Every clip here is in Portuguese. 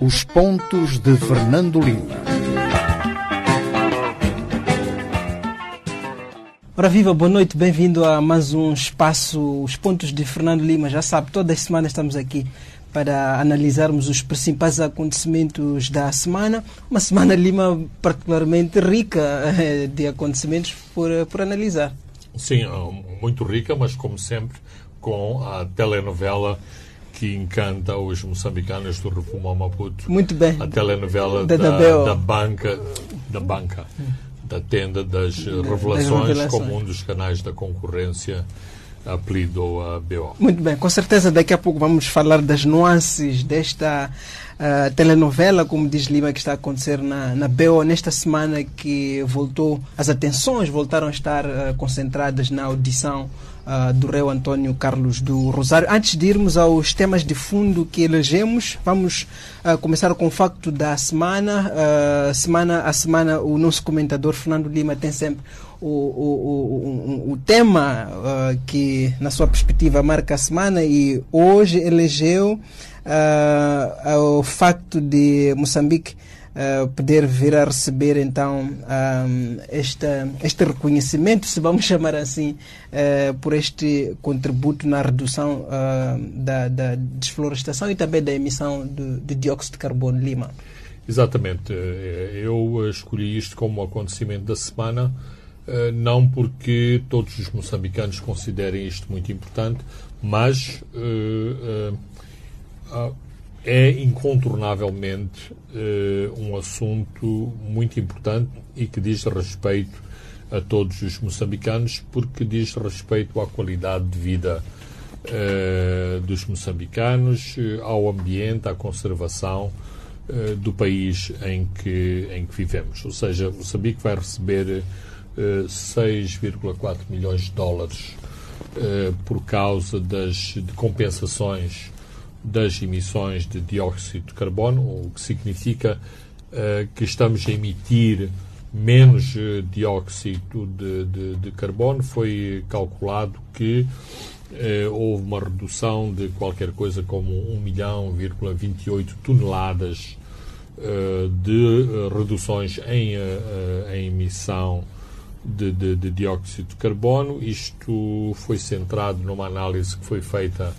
Os pontos de Fernando Lima. Ora viva, boa noite, bem-vindo a mais um espaço, os pontos de Fernando Lima. Já sabe, todas as semanas estamos aqui para analisarmos os principais acontecimentos da semana. Uma semana Lima particularmente rica eh, de acontecimentos por, por analisar. Sim, muito rica, mas como sempre, com a telenovela que encanta os moçambicanos do Refumão Maputo. Muito bem. A telenovela da, da, da banca, da banca, da tenda das revelações, das revelações, como um dos canais da concorrência apelidou a BO. Muito bem, com certeza daqui a pouco vamos falar das nuances desta uh, telenovela, como diz Lima, que está a acontecer na, na BO nesta semana que voltou, as atenções voltaram a estar uh, concentradas na audição uh, do rei Antônio Carlos do Rosário. Antes de irmos aos temas de fundo que elegemos, vamos uh, começar com o facto da semana. Uh, semana a semana, o nosso comentador Fernando Lima tem sempre o, o, o, o tema que, na sua perspectiva, marca a semana e hoje elegeu o facto de Moçambique uh, poder vir a receber então um, esta, este reconhecimento, se vamos chamar assim, uh, por este contributo na redução uh, da, da, desflorestação e também da emissão de dióxido de carbono Lima. Exatamente. Eu escolhi isto como acontecimento da semana, não porque todos os moçambicanos considerem isto muito importante, mas é incontornavelmente uh, um assunto muito importante e que diz respeito a todos os moçambicanos, porque diz respeito à qualidade de vida uh, dos moçambicanos, uh, ao ambiente, à conservação do país em que, em que vivemos. Ou seja, Moçambique vai receber 6,4 milhões de dólares por causa das de compensações das emissões de dióxido de carbono, o que significa uh, que estamos a emitir menos uh, dióxido de, de, de, carbono. Foi calculado que uh, houve uma redução de qualquer coisa como 1 milhão, 28 toneladas de reduções em, em emissão de, de, de, dióxido de carbono. Isto foi centrado numa análise que foi feita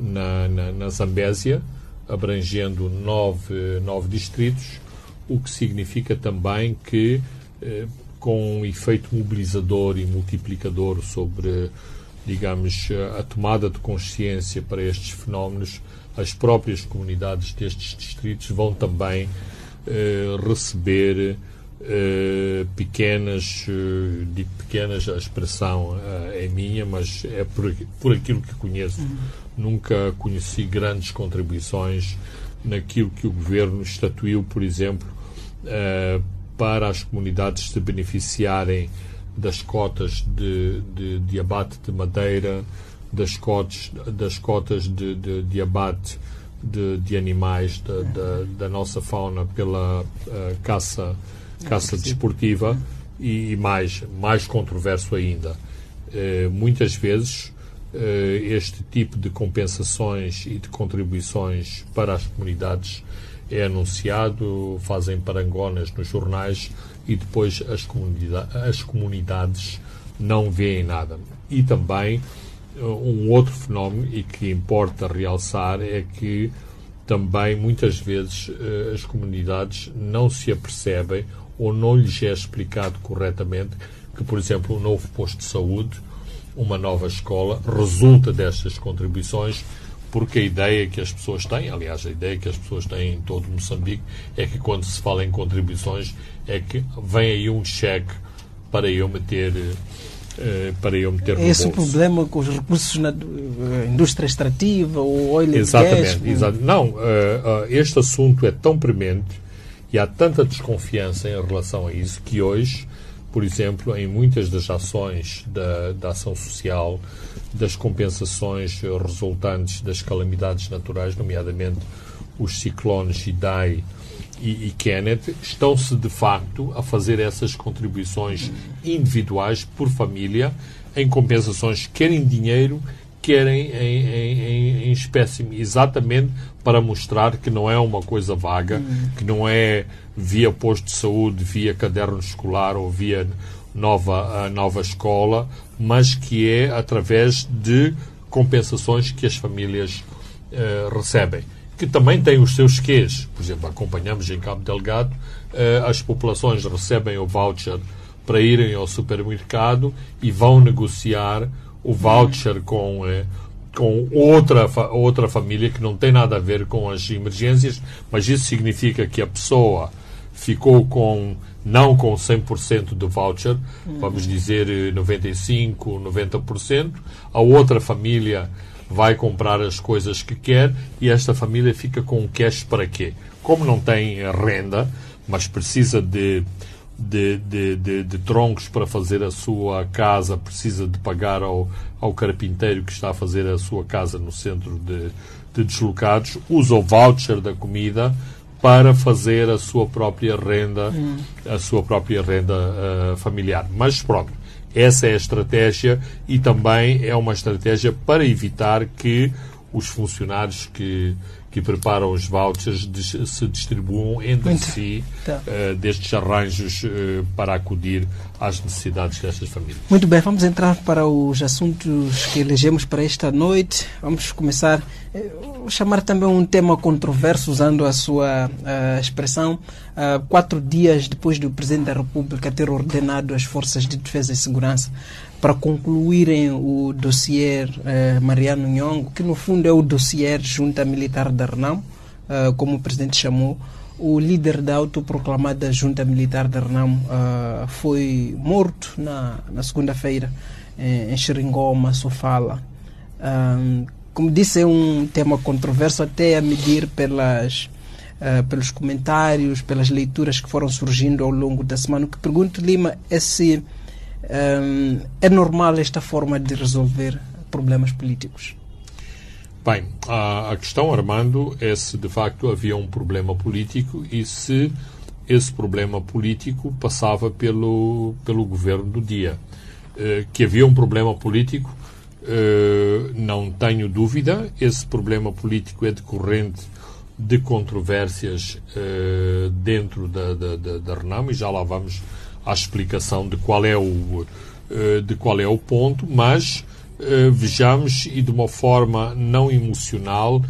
na, na, na Zambésia, abrangendo nove, nove distritos, o que significa também que, eh, com um efeito mobilizador e multiplicador sobre, digamos, a tomada de consciência para estes fenómenos, as próprias comunidades destes distritos vão também eh, receber eh, pequenas, de pequenas, a expressão é minha, mas é por, por aquilo que conheço. Uhum. Nunca conheci grandes contribuições naquilo que o governo estatuiu, por exemplo, para as comunidades se beneficiarem das cotas de, de, de abate de madeira, das cotas, das cotas de, de, de abate de, de animais da, da, da, nossa fauna pela caça caça desportiva e, mais, mais controverso ainda. Eh, muitas vezes eh, este tipo de compensações e de contribuições para as comunidades é anunciado, fazem parangonas nos jornais e depois as, as comunidades não veem nada. E também eh, um outro fenómeno e que importa realçar é que também muitas vezes as comunidades não se apercebem ou não lhes é explicado corretamente que, por exemplo, um novo posto de saúde, uma nova escola, resulta destas contribuições, porque a ideia que as pessoas têm, aliás, a ideia que as pessoas têm em todo Moçambique, é que quando se fala em contribuições, é que vem aí um cheque para eu meter eh, para eu meter no Esse bolso. problema com os recursos na eh, indústria extrativa, o óleo Exatamente. Exatamente. Não, uh, uh, este assunto é tão premente e há tanta desconfiança em relação a isso que hoje, por exemplo, em muitas das ações da, da ação social, das compensações resultantes das calamidades naturais, nomeadamente os ciclones Idai e, e Kenneth, estão-se de facto a fazer essas contribuições individuais por família em compensações quer em dinheiro, querem em, em, em espécime, exatamente para mostrar que não é uma coisa vaga, uhum. que não é via posto de saúde, via caderno escolar ou via nova, nova escola, mas que é através de compensações que as famílias uh, recebem, que também têm os seus quês. Por exemplo, acompanhamos em Cabo Delgado, uh, as populações recebem o voucher para irem ao supermercado e vão negociar o voucher com, uh, com outra, outra família que não tem nada a ver com as emergências, mas isso significa que a pessoa ficou com não com 100% do voucher, vamos dizer 95, 90%, a outra família vai comprar as coisas que quer e esta família fica com cash para quê? Como não tem renda, mas precisa de, de, de, de, de troncos para fazer a sua casa, precisa de pagar ao, ao carpinteiro que está a fazer a sua casa no centro de, de deslocados, usa o voucher da comida para fazer a sua própria renda, hum. a sua própria renda uh, familiar. Mas pronto, essa é a estratégia e também é uma estratégia para evitar que os funcionários que que preparam os vouchers se distribuam entre Muito. si tá. uh, destes arranjos uh, para acudir às necessidades destas famílias. Muito bem, vamos entrar para os assuntos que elegemos para esta noite. Vamos começar, uh, chamar também um tema controverso, usando a sua expressão. quatro dias depois do Presidente da República ter ordenado as Forças de Defesa e Segurança para concluírem o dossiê eh, Mariano Nhongo, que no fundo é o dossiê Junta Militar da Renamo, eh, como o presidente chamou. O líder da autoproclamada Junta Militar da Renamo eh, foi morto na, na segunda-feira em Xeringoma, Sofala. como disse, é um tema controverso, até a medir pelas, pelos comentários, pelas leituras que foram surgindo ao longo da semana. O que pergunto, Lima, é se é normal esta forma de resolver problemas políticos? Bem, a, a questão, Armando, é se de facto havia um problema político e se esse problema político passava pelo, pelo governo do dia. Uh, que havia um problema político, uh, não tenho dúvida. Esse problema político é decorrente de controvérsias uh, dentro da, da, da, da Renamo e já lá vamos à explicação de qual é o, eh, de qual é o ponto, mas eh, vejamos e de uma forma não emocional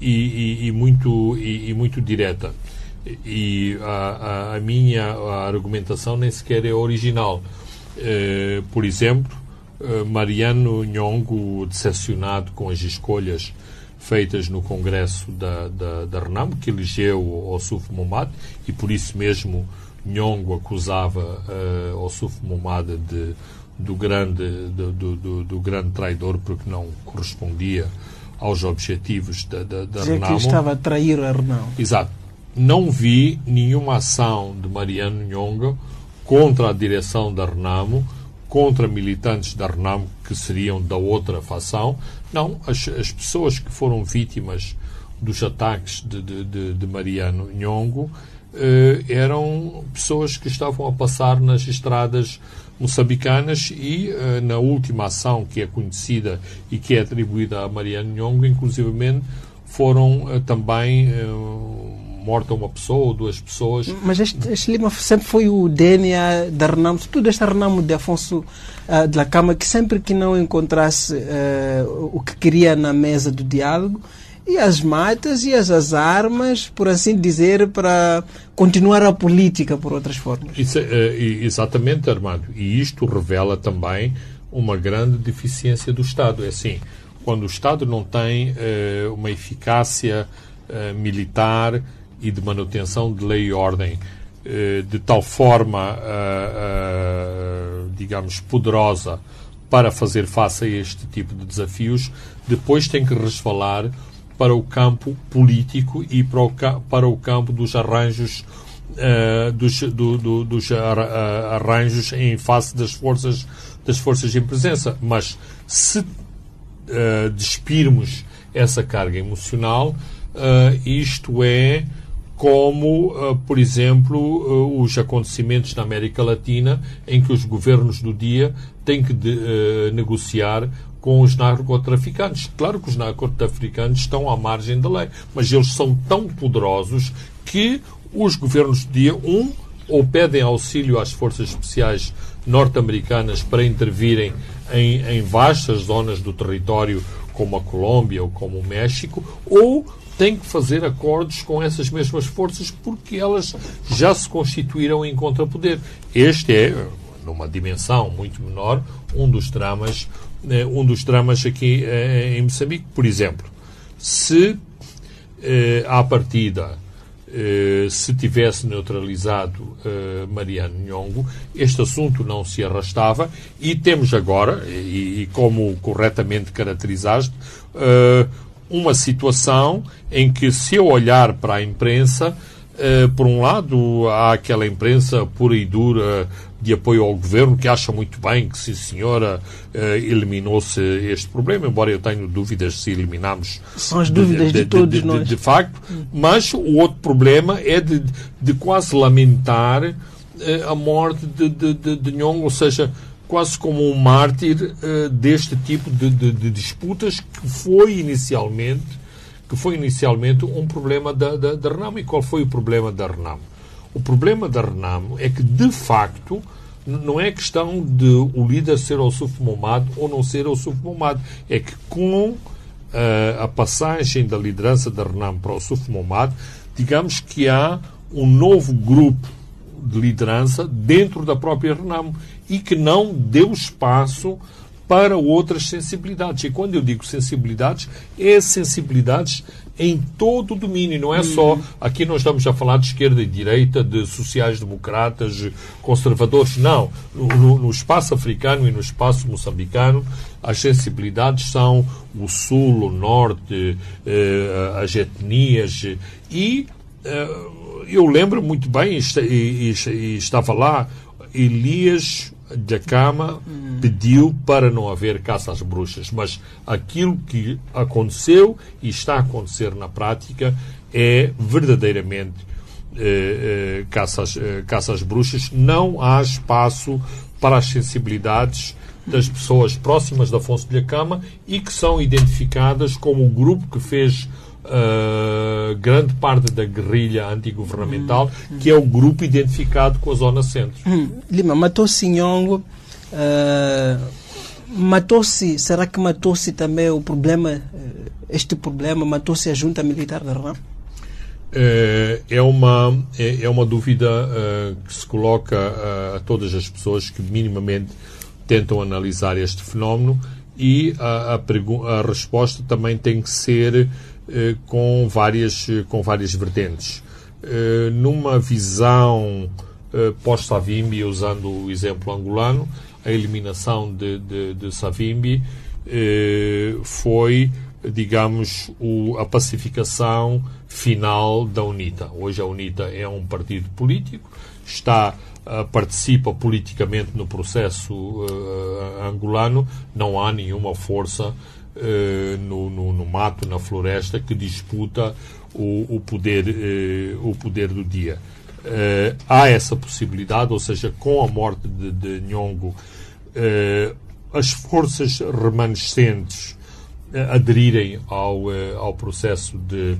e, e, e muito, e, e, muito direta. E a, a, a, minha argumentação nem sequer é original. Eh, por exemplo, Mariano Nhongo, decepcionado com as escolhas feitas no Congresso da, da, da Renam, que elegeu o Suf Momad, e por isso mesmo Nhongo acusava uh, Ossuf Momada de, do, grande, do, do, do, grande traidor porque não correspondia aos objetivos da, da, da Renamo. que estava a trair a Renamo. Exato. Não vi nenhuma ação de Mariano Nhongo contra a direção da Renamo, contra militantes da Renamo que seriam da outra facção. Não, as, as pessoas que foram vítimas dos ataques de, de, de, de Mariano Nhongo eh, eram pessoas que estavam a passar nas estradas moçambicanas e eh, na última ação que é conhecida e que é atribuída a Mariano Nhongo, inclusivamente foram eh, também morta uma pessoa ou duas pessoas. Mas este, este Lima sempre foi o DNA da Renamo, tudo este Renamo de Afonso uh, de la Cama, que sempre que não encontrasse uh, o que queria na mesa do diálogo, e as matas e as, as armas, por assim dizer, para continuar a política, por outras formas. Isso, é, exatamente, Armando. E isto revela também uma grande deficiência do Estado. É assim, quando o Estado não tem uh, uma eficácia uh, militar e de manutenção de lei e ordem de tal forma, digamos, poderosa para fazer face a este tipo de desafios, depois tem que resvalar para o campo político e para o, para o campo dos arranjos uh, dos, do, do, dos arranjos em face das forças das forças em presença. Mas se uh, despirmos essa carga emocional, uh, isto é como, uh, por exemplo, uh, os acontecimentos na América Latina, em que os governos do dia têm que de, uh, negociar com os narcotraficantes. Claro que os narcotraficantes estão à margem da lei, mas eles são tão poderosos que os governos do dia, um, ou pedem auxílio às forças especiais norte-americanas para intervirem em, em vastas zonas do território, como a Colômbia ou como o México, ou tem que fazer acordos com essas mesmas forças porque elas já se constituíram em contrapoder. Este é, numa dimensão muito menor, um dos dramas, eh, um dos dramas aqui eh, em Moçambique. Por exemplo, se eh, à partida se tivesse neutralizado Mariano Nhongo, este assunto não se arrastava e temos agora, e, e como corretamente caracterizaste, uma situação em que, se eu olhar para a imprensa, eh, por um lado, há aquela imprensa pura e dura de apoio ao governo que acha muito bem que, sim senhora, eh, eliminou-se este problema, embora eu tenha dúvidas se eliminamos. São as dúvidas de, de, de todos de, nós. De, facto. Mas o outro problema é de, de quase lamentar eh, a morte de, de, de, de ou seja, quase como um mártir uh, deste tipo de, de, de, disputas que foi inicialmente que foi inicialmente um problema da, da, da Renamo. E qual foi o problema da Renamo? O problema da Renamo é que, de facto, não é questão de o líder ser o Suf Momad ou não ser o Suf Momad. É que com uh, a passagem da liderança da Renamo para o Suf Momad, digamos que há um novo grupo de liderança dentro da própria Renamo e que não deu espaço para outras sensibilidades. E quando eu digo sensibilidades, é sensibilidades em todo o domínio, não é só. Uhum. Aqui nós estamos a falar de esquerda e direita, de sociais-democratas, conservadores. Não. No, no, espaço africano e no espaço moçambicano, as sensibilidades são o sul, o norte, eh, as etnias. E eh, eu lembro muito bem, e, e, e estava lá, Elias Jacama hum. pediu para não haver caça às bruxas, mas aquilo que aconteceu e está a acontecer na prática é verdadeiramente eh, eh, caça, às, eh, caça às bruxas. Não há espaço para as sensibilidades das pessoas próximas de Afonso de Jacama e que são identificadas como o grupo que fez Uh, grande parte da guerrilha antigovernamental, hum. que é o grupo identificado com a Zona Centro. Hum. Lima, matou-se Nhongo, uh, matou-se, será que matou-se também o problema, uh, este problema, matou-se a junta militar da RAM? É uma, é, é uma dúvida que se coloca a todas as pessoas que minimamente tentam analisar este fenómeno e a, a, a resposta também tem que ser eh, com, várias, eh, com várias vertentes. Eh, numa visão pós-Savimbi, usando o exemplo angolano, a eliminação de, de, de Savimbi foi, digamos, a pacificação final da UNITA. Hoje a UNITA é um partido político, está participa politicamente no processo uh, angolano, não há nenhuma força uh, no, no, no, mato, na floresta, que disputa o, o poder, o poder do dia. há essa possibilidade, ou seja, com a morte de, de Nhongo, as forças remanescentes aderirem ao, ao processo de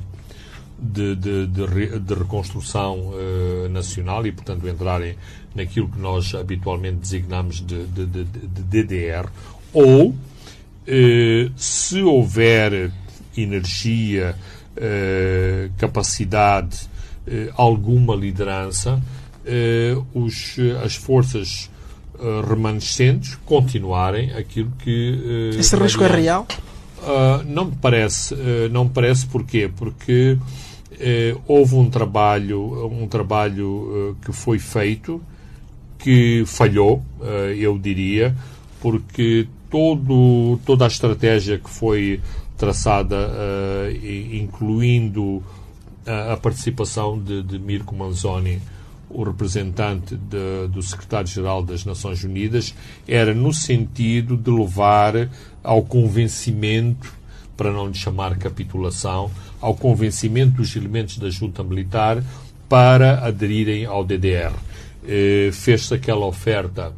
de, de, de, de reconstrução uh, nacional e, portanto, entrarem naquilo que nós habitualmente designamos de, DDR, ou, uh, se houver energia, uh, capacidade, alguma liderança, os, as forças remanescentes continuarem aquilo que. Esse risco é real? Uh, não me parece, uh, não me parece porquê? Porque eh, houve um trabalho, um trabalho eh, que foi feito, que falhou, eh, eu diria, porque todo, toda a estratégia que foi traçada, incluindo a, participação de, de Mirko Manzoni, o representante de, do secretário-geral das Nações Unidas, era no sentido de levar ao convencimento para não lhe chamar capitulação, ao convencimento dos elementos da junta militar para aderirem ao DDR. Eh, Fez-se aquela oferta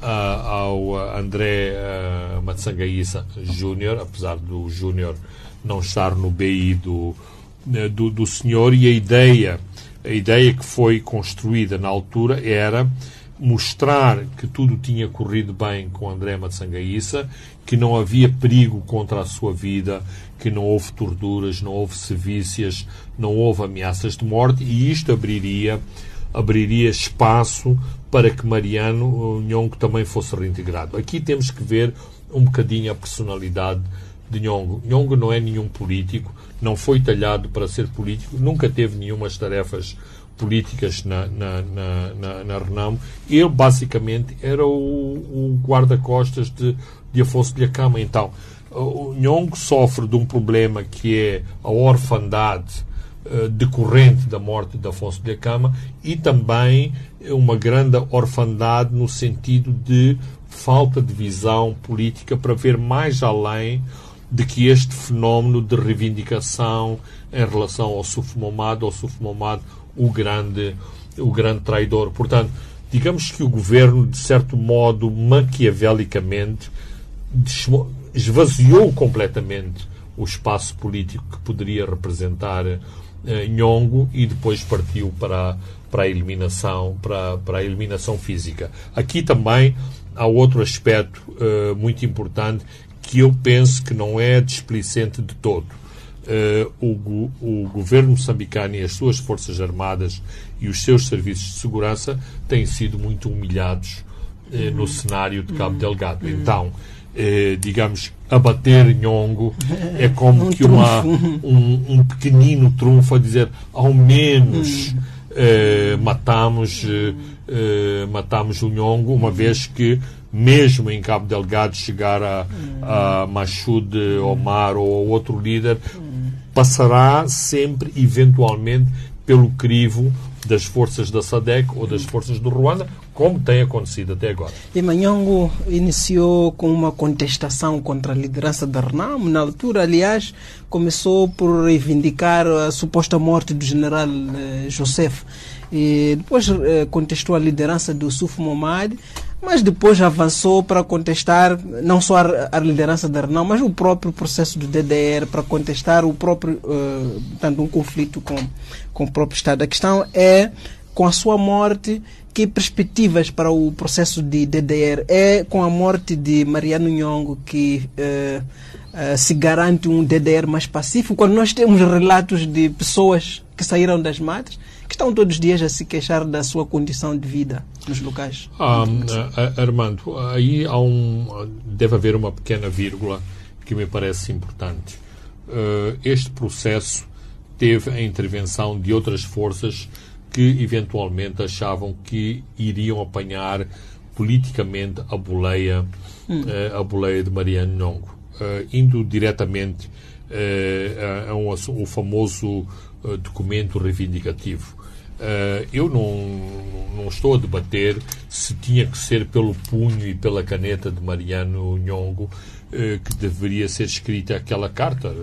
uh, ao André uh, Matsangaísa Júnior, apesar do Júnior não estar no BI do, do, do senhor, e a ideia, a ideia que foi construída na altura era mostrar que tudo tinha corrido bem com André Matsangaísa, que não havia perigo contra a sua vida, que não houve torturas, não houve sevícias, não houve ameaças de morte e isto abriria abriria espaço para que Mariano Nhongo também fosse reintegrado. Aqui temos que ver um bocadinho a personalidade de Nhongo. Nhongo não é nenhum político, não foi talhado para ser político, nunca teve nenhumas tarefas políticas na, na, na, na, na Renamo. Ele, basicamente, era o, o guarda-costas de, de Afonso de Acama. Então, o Nhongo sofre de um problema que é a orfandade uh, decorrente da morte de Afonso de Acama e também uma grande orfandade no sentido de falta de visão política para ver mais além de que este fenómeno de reivindicação em relação ao Sufmomado, ao Sufmomado o grande, o grande traidor. Portanto, digamos que o governo, de certo modo, maquiavelicamente, esvaziou completamente o espaço político que poderia representar eh, Nhongo e depois partiu para, para a eliminação para, para a eliminação física. Aqui também há outro aspecto eh, muito importante que eu penso que não é displicente de todo o, o, governo moçambicano e as suas forças armadas e os seus serviços de segurança têm sido muito humilhados uh, no cenário de Cabo Delgado. Então, uh, digamos, abater Nhongo é como um que uma, um, um, pequenino trunfo a dizer ao menos matamos, matamos o Nhongo, uma vez que mesmo em Cabo Delgado chegar a, a Machud Omar ou outro líder, passará sempre, eventualmente, pelo crivo das forças da SADEC ou das forças do Ruanda, como tem acontecido até agora. E Manhongo iniciou com uma contestação contra a liderança da RENAM. Na altura, aliás, começou por reivindicar a suposta morte do general eh, Joseph. E depois eh, contestou a liderança do Suf Momad mas depois avançou para contestar não só a, a liderança da Renan, mas o próprio processo do DDR, para contestar o próprio, uh, portanto, um conflito com, com o próprio Estado. A questão é, com a sua morte, que perspectivas para o processo de DDR? É com a morte de Mariano Nhongo que uh, uh, se garante um DDR mais pacífico? Quando nós temos relatos de pessoas que saíram das matas, que estão todos os dias a se queixar da sua condição de vida nos locais. Ah, Armando, aí há um, deve haver uma pequena vírgula que me parece importante. Uh, este processo teve a intervenção de outras forças que eventualmente achavam que iriam apanhar politicamente a boleia, hum. uh, a boleia de Mariano Nhongo, uh, indo diretamente uh, a, um, o famoso documento reivindicativo. Uh, eu não, não estou a debater se tinha que ser pelo punho e pela caneta de Mariano Nhongo uh, que deveria ser escrita aquela carta.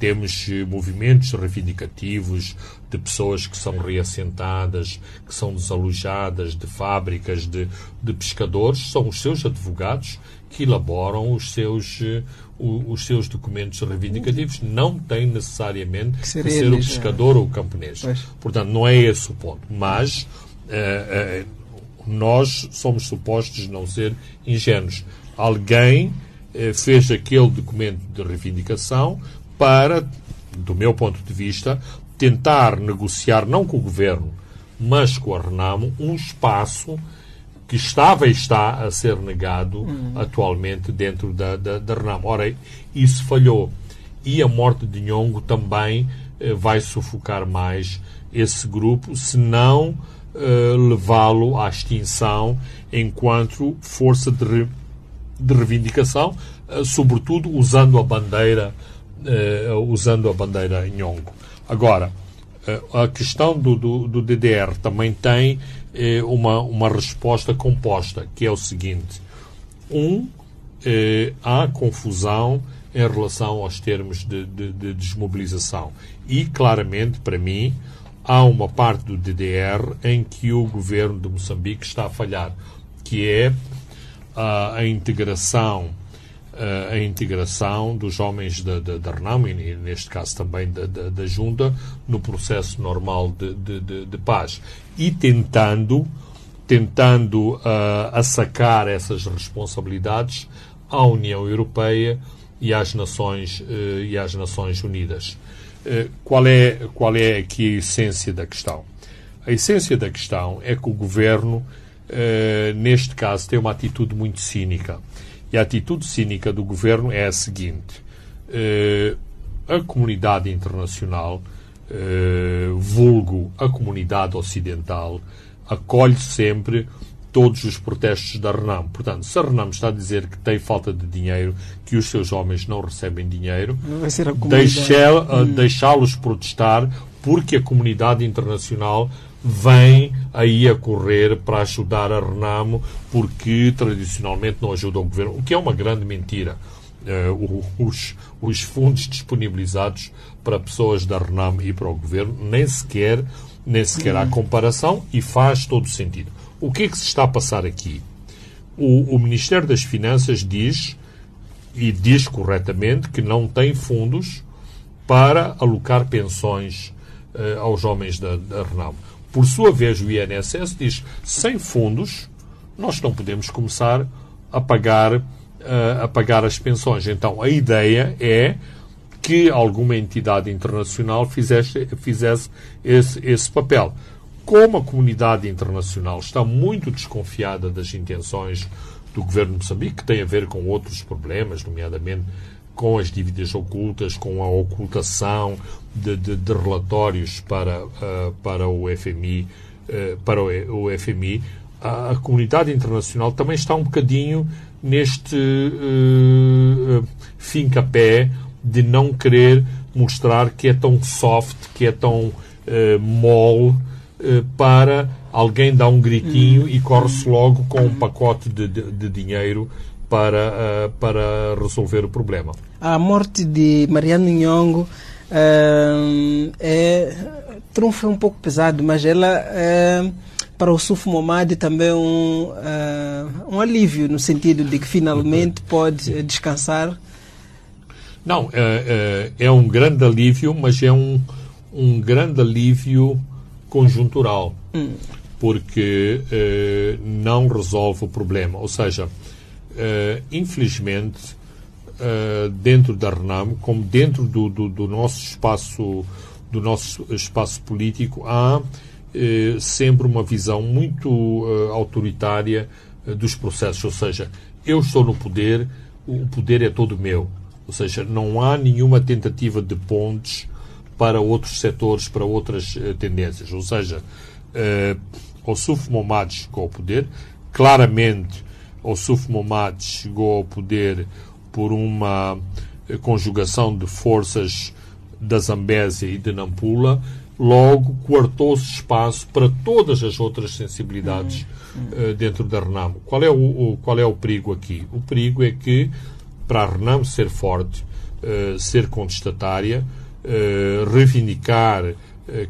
Temos movimentos reivindicativos de pessoas que são reassentadas, que são desalojadas de fábricas, de, de pescadores, são os seus advogados que elaboram os seus, uh, os seus documentos reivindicativos. Não tem necessariamente que ser, que ser o é. pescador ou o camponês. Pois. Portanto, não é esse o ponto. Mas uh, uh, nós somos supostos não ser ingênuos. Alguém fez aquele documento de reivindicação para, do meu ponto de vista, tentar negociar, não com o governo, mas com a Renamo, um espaço que estava e está a ser negado hum. atualmente dentro da, da, da Renamo. Ora, isso falhou. E a morte de Nhongo também eh, vai sufocar mais esse grupo, se não eh, levá-lo à extinção enquanto força de, re, de reivindicação, eh, sobretudo usando a bandeira eh, usando a bandeira Nhongo. Agora, eh, a questão do, do, do DDR também tem eh, uma, uma resposta composta, que é o seguinte: um, eh, há confusão em relação aos termos de, de, de desmobilização. E, claramente, para mim, há uma parte do DDR em que o governo de Moçambique está a falhar, que é a, a integração a integração dos homens da, da, da RENAM e, neste caso também da, da, da Junta, no processo normal de, de, de, de paz. E tentando, tentando uh, assacar essas responsabilidades à União Europeia e às Nações, uh, e às Nações Unidas. Uh, qual, é, qual é aqui a essência da questão? A essência da questão é que o governo, neste caso, tem uma atitude muito cínica e a atitude cínica do governo é a seguinte: a comunidade internacional, uh, vulgo a comunidade ocidental, acolhe sempre todos os protestos da Renam. Portanto, se a Renam está a dizer que tem falta de dinheiro, que os seus homens não recebem dinheiro, hum. deixá-los protestar porque a comunidade internacional vem aí a correr para ajudar a Renamo porque tradicionalmente não ajuda o governo, o que é uma grande mentira. Uh, os, os fundos disponibilizados para pessoas da Renamo e para o governo nem sequer, nem sequer há comparação e faz todo sentido. O que é que se está a passar aqui? O, o Ministério das Finanças diz, e diz corretamente, que não tem fundos para alocar pensões uh, aos homens da, da Renamo. Por sua vez, o INSS diz: sem fundos, nós não podemos começar a pagar, a pagar as pensões. Então, a ideia é que alguma entidade internacional fizesse, fizesse esse, esse papel. Como a comunidade internacional está muito desconfiada das intenções do governo de Moçambique, que tem a ver com outros problemas, nomeadamente com as dívidas ocultas, com a ocultação de, de, de relatórios para, uh, para o FMI, uh, para o, o FMI, a, a, comunidade internacional também está um bocadinho neste uh, fim-capé de não querer mostrar que é tão soft, que é tão uh, mole, para alguém dar um gritinho e corre-se logo com um pacote de, de, de dinheiro para, para resolver o problema. A morte de Mariano Nhongo uh, é trunfo é um pouco pesado, mas ela uh, para o Suf Momad também um, uh, um alívio no sentido de que finalmente pode descansar. Não, é, é, é um grande alívio, mas é um, um grande alívio conjuntural, hum. porque não resolve o problema. Ou seja, infelizmente, dentro da RENAM, como dentro do, do, do, nosso espaço do nosso espaço político, há uh, sempre uma visão muito uh, autoritária dos processos, ou seja, eu estou no poder, o poder é todo meu, ou seja, não há nenhuma tentativa de pontes para outros setores, para outras tendências, ou seja, o Suf Momad chegou ao poder, claramente o Suf Momad chegou ao poder por uma eh, conjugação de forças da Zambésia e de Nampula, logo coartou-se espaço para todas as outras sensibilidades uh, dentro da Renamo. Qual é o, o, qual é o perigo aqui? O perigo é que, para a Renamo ser forte, uh, ser contestatária, uh, reivindicar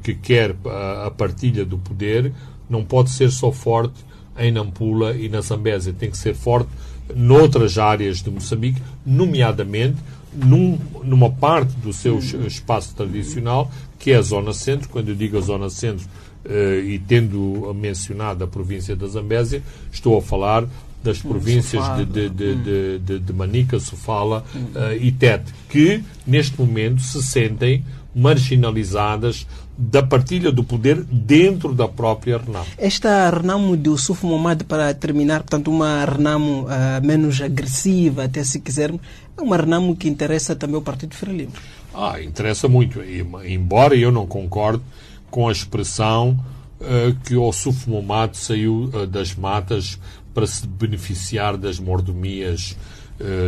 que quer a, a, partilha do poder, não pode ser só forte em Nampula e na Zambésia. Tem que ser forte noutras áreas de Moçambique, nomeadamente num, numa parte do seu espaço tradicional, que é a Zona Centro. Quando eu digo a Zona Centro, uh, e tendo mencionado a província da Zambésia, estou a falar das províncias de, de, de, de, de Manica, Sofala uh, e Tete, que neste momento se sentem marginalizadas da partilha do poder dentro da própria Renamo. Esta Renamo do Suf Momad, para terminar, portanto, uma Renamo uh, menos agressiva, até se quisermos, é uma Renamo que interessa também o Partido Frelimo. Ah, interessa muito. Embora eu não concorde com a expressão uh, que o Suf Momad saiu uh, das matas para se beneficiar das mordomias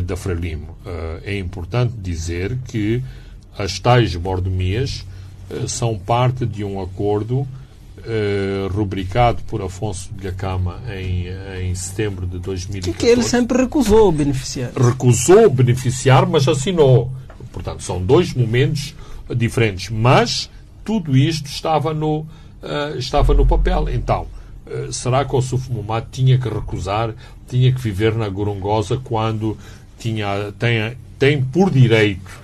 da Frelimo. é importante dizer que as tais mordomias são parte de um acordo eh, rubricado por Afonso de Lhacama em, em setembro de 2014. Que ele sempre recusou beneficiar. Recusou beneficiar, mas assinou. Portanto, são dois momentos diferentes. Mas tudo isto estava no, uh, estava no papel. Então, uh, será que o Suf Muhammad tinha que recusar, tinha que viver na Gorongosa quando tinha, tem, tem por direito,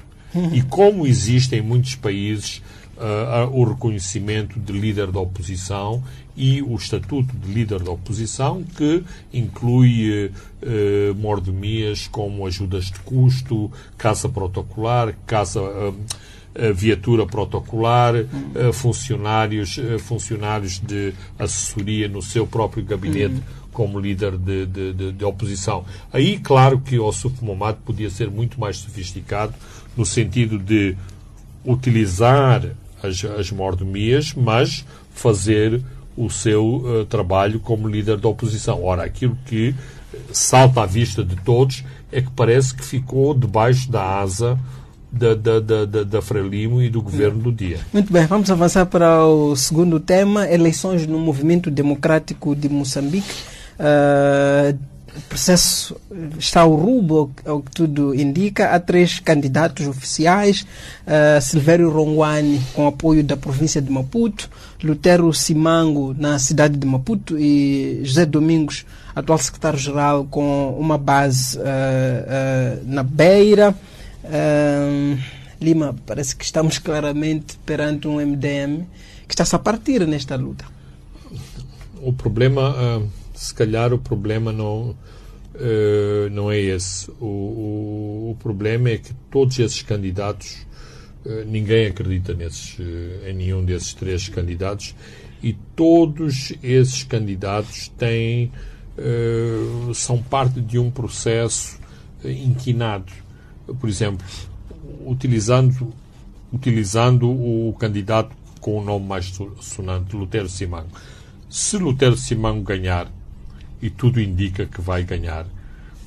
e como existe em muitos países, uh, o reconhecimento de líder da oposição e o estatuto de líder da oposição, que inclui uh, mordomias como ajudas de custo, casa protocolar, casa. Uh, viatura protocolar, funcionários, funcionários de assessoria no seu próprio gabinete uhum. como líder de, de, de, de, oposição. Aí, claro que o Sufmomat podia ser muito mais sofisticado no sentido de utilizar as, as mordomias, mas fazer o seu uh, trabalho como líder da oposição. Ora, aquilo que salta à vista de todos é que parece que ficou debaixo da asa da, da, da, da, da Frelimo e do governo do dia. Muito bem, vamos avançar para o segundo tema: eleições no movimento democrático de Moçambique. Uh, o processo está ao rubo, ao que tudo indica. Há três candidatos oficiais: uh, Silvério Rongwani, com apoio da província de Maputo, Lutero Simango, na cidade de Maputo, e José Domingos, atual secretário-geral, com uma base uh, uh, na Beira. Lima, parece que estamos claramente perante um MDM que está-se a partir nesta luta. O problema se calhar o problema não, uh, não é esse. O, o, o, problema é que todos esses candidatos, uh, ninguém acredita nesses, uh, em nenhum desses três candidatos, e todos esses candidatos têm, são parte de um processo inquinado. Por exemplo, utilizando, utilizando o candidato com o nome mais sonante, Lutero Simango. Se Lutero Simango ganhar, e tudo indica que vai ganhar,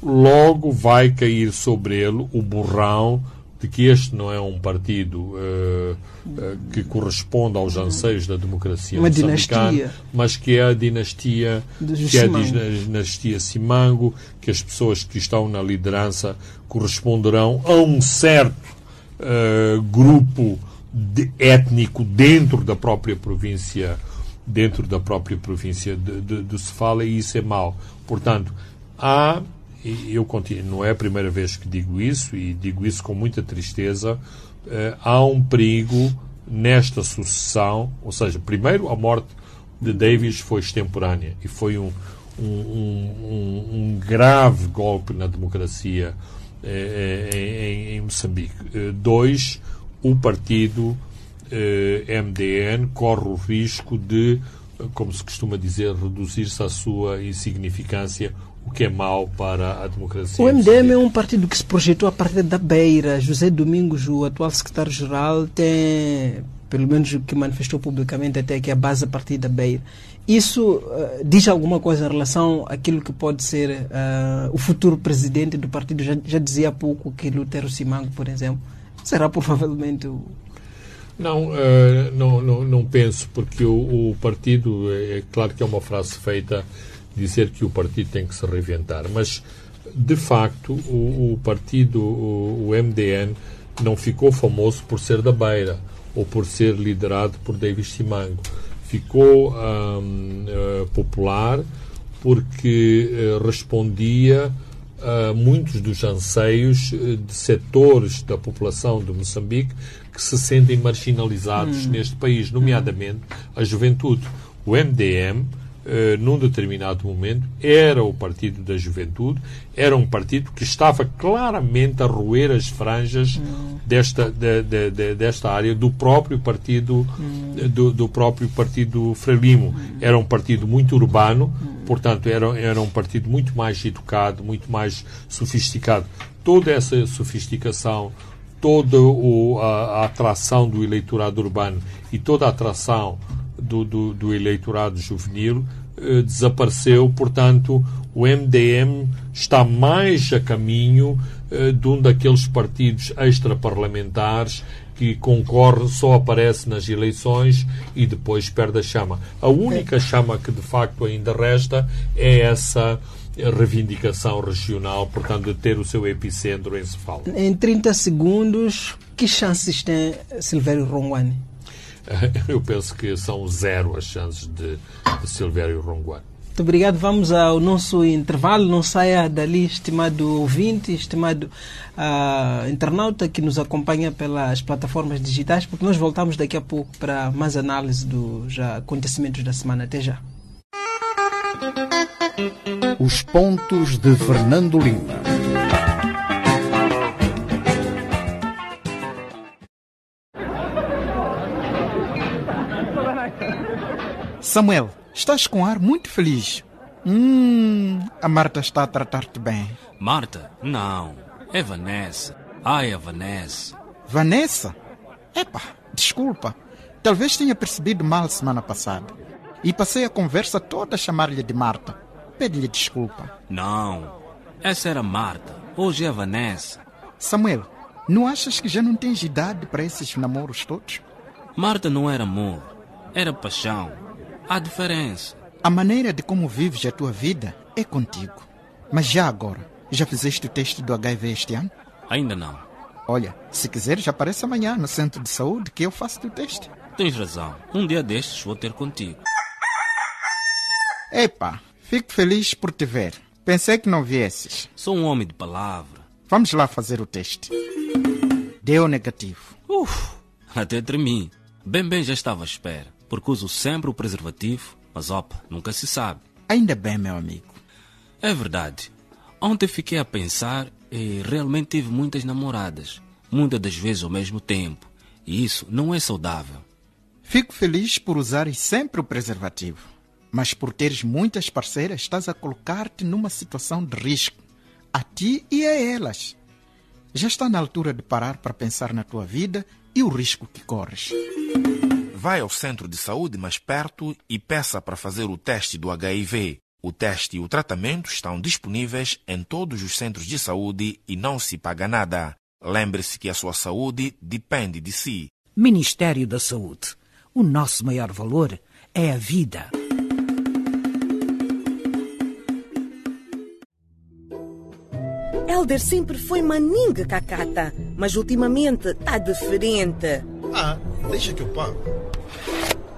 logo vai cair sobre ele o borrão de que este não é um partido uh, uh, que corresponde aos anseios da democracia Uma dinastia. mas que é a dinastia que é a dinastia Simango, que as pessoas que estão na liderança corresponderão a um certo uh, grupo de, étnico dentro da própria província dentro da própria província de, Sofala e isso é mau. Portanto, há, eu continuo, não é a primeira vez que digo isso e digo isso com muita tristeza, eh, há um perigo nesta sucessão, ou seja, primeiro a morte de Davis foi extemporânea e foi um, um, um, um grave golpe na democracia eh, em, em, Moçambique. Eh, dois, o partido eh, MDN corre o risco de, como se costuma dizer, reduzir-se à sua insignificância, o que é mau para a democracia. O MDM é um partido que se projetou a partir da Beira. José Domingos, o atual secretário-geral, tem, pelo menos o que manifestou publicamente até que a base a partir da Beira. Isso uh, diz alguma coisa em relação àquilo que pode ser uh, o futuro presidente do partido? Já, já dizia há pouco que Lutero Simango, por exemplo, será provavelmente o não, uh, não, não, não, penso, porque o, o, partido, é, é claro que é uma frase feita dizer que o partido tem que se reinventar, mas de facto o, o partido, o, o, MDN, não ficou famoso por ser da Beira ou por ser liderado por David Simango. Ficou um, uh, popular porque uh, respondia a muitos dos anseios de setores da população de Moçambique que se sentem marginalizados hum. neste país, nomeadamente a juventude. O MDM, Uh, eh, num determinado momento, era o partido da juventude, era um partido que estava claramente a roer as franjas hum. desta, de, de, de, desta área do próprio partido hum. do, do, próprio partido Frelimo. Hum. Era um partido muito urbano, hum. portanto, era, era um partido muito mais educado, muito mais sofisticado. Toda essa sofisticação toda o, a, a, atração do eleitorado urbano e toda a atração do, do, do eleitorado juvenil eh, desapareceu. Portanto, o MDM está mais a caminho eh, de um daqueles partidos extraparlamentares que concorre só aparece nas eleições e depois perde a chama. A única chama que de facto ainda resta é essa reivindicação regional, portanto, de ter o seu epicentro em Cefal. Em 30 segundos, que chances tem Silvério Ronguani? Eu penso que são zero as chances de, de Silvério Ronguani. Muito obrigado. Vamos ao nosso intervalo. Não saia dali, estimado ouvinte, estimado uh, internauta que nos acompanha pelas plataformas digitais, porque nós voltamos daqui a pouco para mais análise dos acontecimentos da semana. Até já. Os pontos de Fernando Lima. Samuel, estás com ar muito feliz. Hum, a Marta está a tratar-te bem. Marta? Não. É Vanessa. Ai, a Vanessa. Vanessa? Epa, desculpa. Talvez tenha percebido mal semana passada. E passei a conversa toda a chamar-lhe de Marta. Pede-lhe desculpa. Não. Essa era Marta. Hoje é Vanessa. Samuel, não achas que já não tens idade para esses namoros todos? Marta não era amor. Era paixão. Há diferença. A maneira de como vives a tua vida é contigo. Mas já agora, já fizeste o teste do HIV este ano? Ainda não. Olha, se quiseres, aparece amanhã no centro de saúde que eu faço o teste. Tens razão. Um dia destes vou ter contigo. Epa, fico feliz por te ver. Pensei que não viesses. Sou um homem de palavra. Vamos lá fazer o teste. Deu negativo. Uf, até tremi. Bem, bem, já estava à espera, porque uso sempre o preservativo, mas opa, nunca se sabe. Ainda bem, meu amigo. É verdade. Ontem fiquei a pensar e realmente tive muitas namoradas, muitas das vezes ao mesmo tempo, e isso não é saudável. Fico feliz por usares sempre o preservativo, mas por teres muitas parceiras estás a colocar-te numa situação de risco, a ti e a elas. Já está na altura de parar para pensar na tua vida e o risco que corres. Vai ao centro de saúde mais perto e peça para fazer o teste do HIV. O teste e o tratamento estão disponíveis em todos os centros de saúde e não se paga nada. Lembre-se que a sua saúde depende de si. Ministério da Saúde. O nosso maior valor é a vida. Elder sempre foi maninga cacata, mas ultimamente tá diferente. Ah, deixa que eu pago.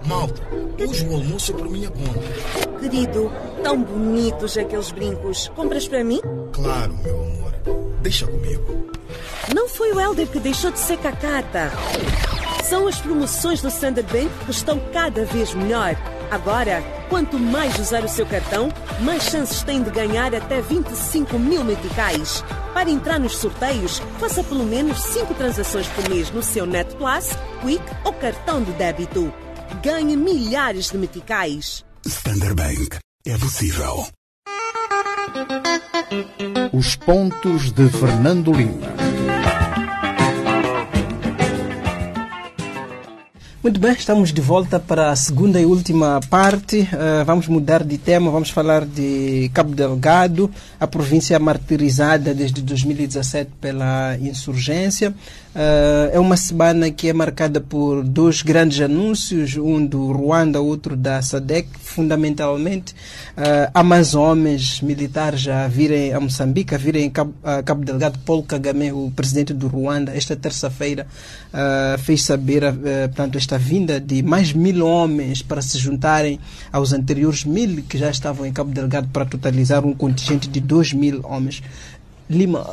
Malta, hoje o almoço é por minha conta. Querido, tão bonitos aqueles brincos. Compras para mim? Claro, meu amor. Deixa comigo. Não foi o Elder que deixou de ser cacata. São as promoções do Standard Bank que estão cada vez melhor. Agora, quanto mais usar o seu cartão, mais chances tem de ganhar até 25 mil meticais. Para entrar nos sorteios, faça pelo menos 5 transações por mês no seu Net Plus, Quick ou cartão de débito. Ganhe milhares de meticais. Standard Bank. É possível. Os pontos de Fernando Lima. Muito bem, estamos de volta para a segunda e última parte. Uh, vamos mudar de tema, vamos falar de Cabo Delgado, a província martirizada desde 2017 pela insurgência. Uh, é uma semana que é marcada por dois grandes anúncios, um do Ruanda, outro da SADEC, fundamentalmente. Uh, há mais homens militares a virem a Moçambique, a virem Cabo, a Cabo Delgado. Paulo Kagame, o presidente do Ruanda, esta terça-feira uh, fez saber, portanto, esta vinda de mais mil homens para se juntarem aos anteriores mil que já estavam em Cabo Delgado para totalizar um contingente de dois mil homens. Lima,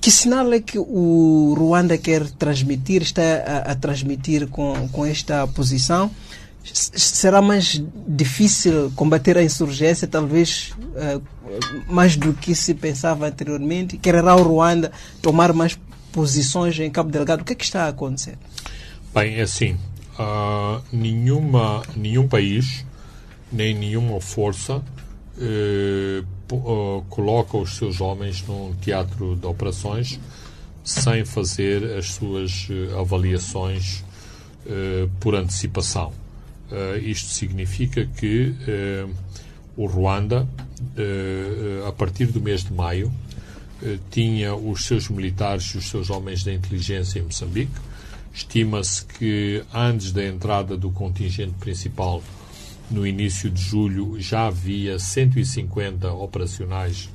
que sinal é que o Ruanda quer transmitir, está a, a transmitir com, com esta posição? Será mais difícil combater a insurgência, talvez uh, mais do que se pensava anteriormente? Quererá o Ruanda tomar mais posições em Cabo Delgado? O que é que está a acontecer? Bem, é assim, uh, nenhuma, nenhum país, nem nenhuma força uh, coloca os seus homens num teatro de operações sem fazer as suas avaliações por antecipação. isto significa que o Ruanda, a partir do mês de maio, eh, tinha os seus militares e os seus homens de inteligência em Moçambique. Estima-se que antes da entrada do contingente principal, no início de julho, já havia 150 operacionais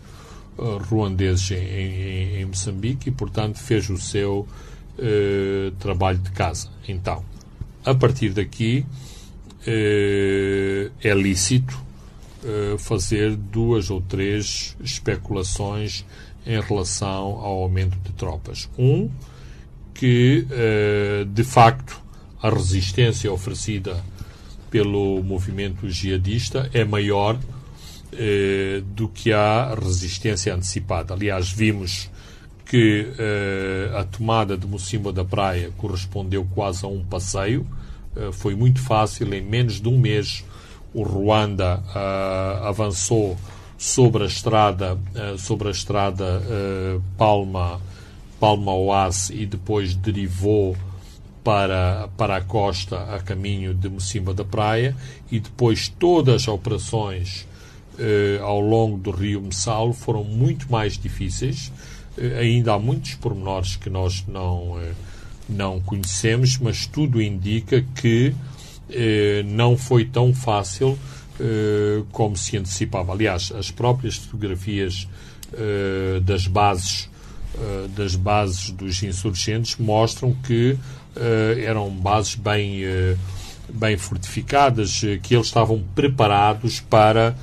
uh, ruandeses em, em, em, Moçambique e, portanto, fez o seu uh, trabalho de casa. Então, a partir daqui, uh, é lícito fazer duas ou três especulações em relação ao aumento de tropas. Um, que de facto a resistência oferecida pelo movimento jihadista é maior eh, do que a resistência antecipada. Aliás, vimos que eh, a tomada de Mocimbo da Praia correspondeu quase a um passeio. foi muito fácil, em menos de um mês, o Ruanda avançou sobre a estrada, uh, sobre a estrada uh, Palma, Palma Oase e depois derivou para, para a costa a caminho de Mocimba da Praia e depois todas as operações uh, ao longo do rio Messalo foram muito mais difíceis. ainda há muitos pormenores que nós não, não conhecemos, mas tudo indica que não foi tão fácil eh, como se antecipava. Aliás, as próprias fotografias uh, das bases das bases dos insurgentes mostram que eram bases bem bem fortificadas, que eles estavam preparados para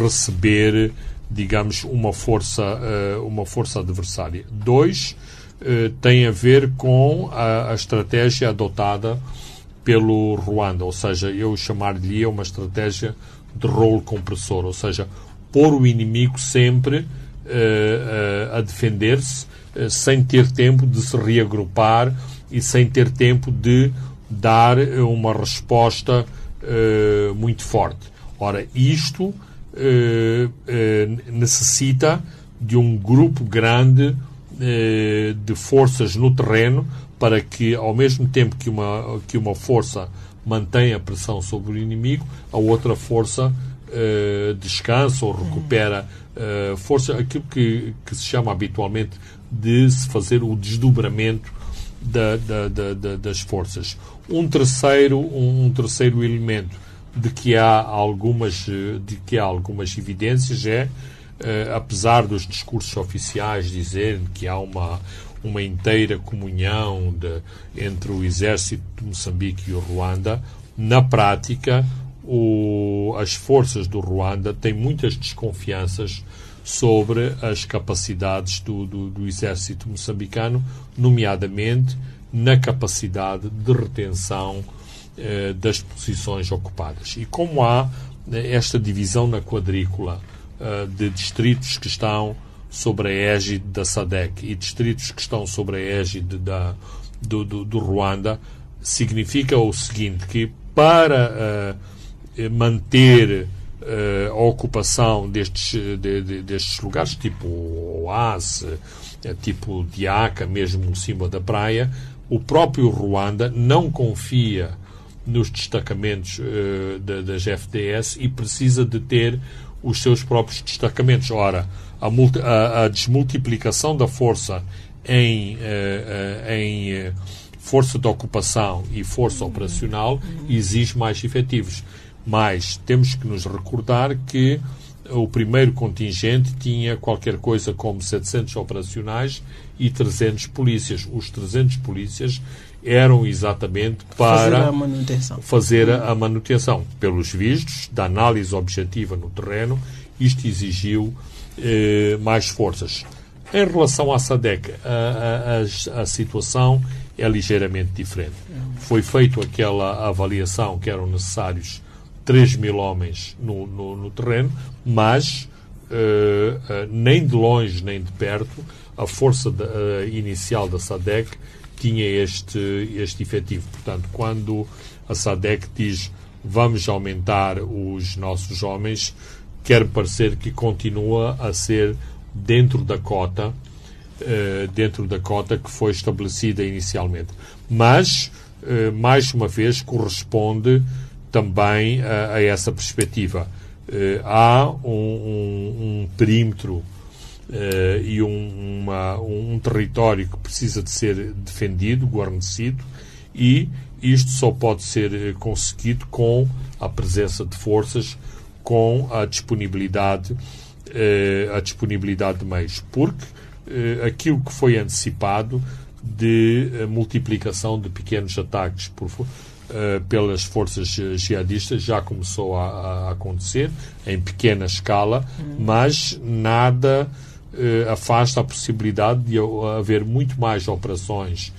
receber, digamos, uma força uma força adversária. Dois tem a ver com a, a estratégia adotada pelo Ruanda, ou seja, eu chamar-lhe uma estratégia de rolo compressor, ou seja, pôr o inimigo sempre uh, uh, a defender-se, sem ter tempo de se reagrupar e sem ter tempo de dar uma resposta muito forte. Ora, isto necessita de um grupo grande de forças no terreno para que, ao mesmo tempo que uma, que uma força mantém a pressão sobre o inimigo, a outra força uh, descansa ou recupera uh, força, aquilo que, que se chama habitualmente de se fazer o desdobramento da, da, da, das forças. Um terceiro, um, terceiro elemento de que há algumas, de que há algumas evidências é, uh, apesar dos discursos oficiais dizerem que há uma, uma inteira comunhão de, entre o exército de Moçambique e o Ruanda, na prática, o, as forças do Ruanda têm muitas desconfianças sobre as capacidades do, do, do exército moçambicano, nomeadamente na capacidade de retenção eh, das posições ocupadas. E como há eh, esta divisão na quadrícula eh, de distritos que estão sobre a égide da SADEC e distritos que estão sobre a égide da, do, do, do Ruanda, significa o seguinte, que para uh, manter uh, a ocupação destes, de, de, destes lugares, tipo Oase, eh, tipo Diaca, mesmo em cima da praia, o próprio Ruanda não confia nos destacamentos uh, das FDS e precisa de ter os seus próprios destacamentos. Ora, a, multi, a, a desmultiplicação da força em, uh, em uh, força de ocupação e força operacional exige mais efetivos. Mas temos que nos recordar que o primeiro contingente tinha qualquer coisa como 700 operacionais e 300 polícias. Os 300 polícias eram exatamente para fazer a manutenção. Fazer a manutenção. Pelos vistos, da análise objetiva no terreno, isto exigiu eh, mais forças. Em relação à SADEC, a, a, a, situação é ligeiramente diferente. Foi feita aquela avaliação que eram necessários 3 mil homens no, no, no terreno, mas eh, eh, nem de longe nem de perto a força de, uh, inicial da SADEC tinha este, este efetivo. Portanto, quando a SADEC diz vamos aumentar os nossos homens, quer parecer que continua a ser dentro da cota, uh, dentro da cota que foi estabelecida inicialmente. Mas, uh, mais uma vez, corresponde também a, a essa perspectiva. Uh, há um, um, um, perímetro uh, e um, uma, um território que precisa de ser defendido, guarnecido, e isto só pode ser conseguido com a presença de forças, com a disponibilidade, uh, a disponibilidade de meios, porque aquilo que foi antecipado de multiplicação de pequenos ataques por pelas forças jihadistas já começou a, a acontecer em pequena escala, mas nada uh, afasta a possibilidade de haver muito mais operações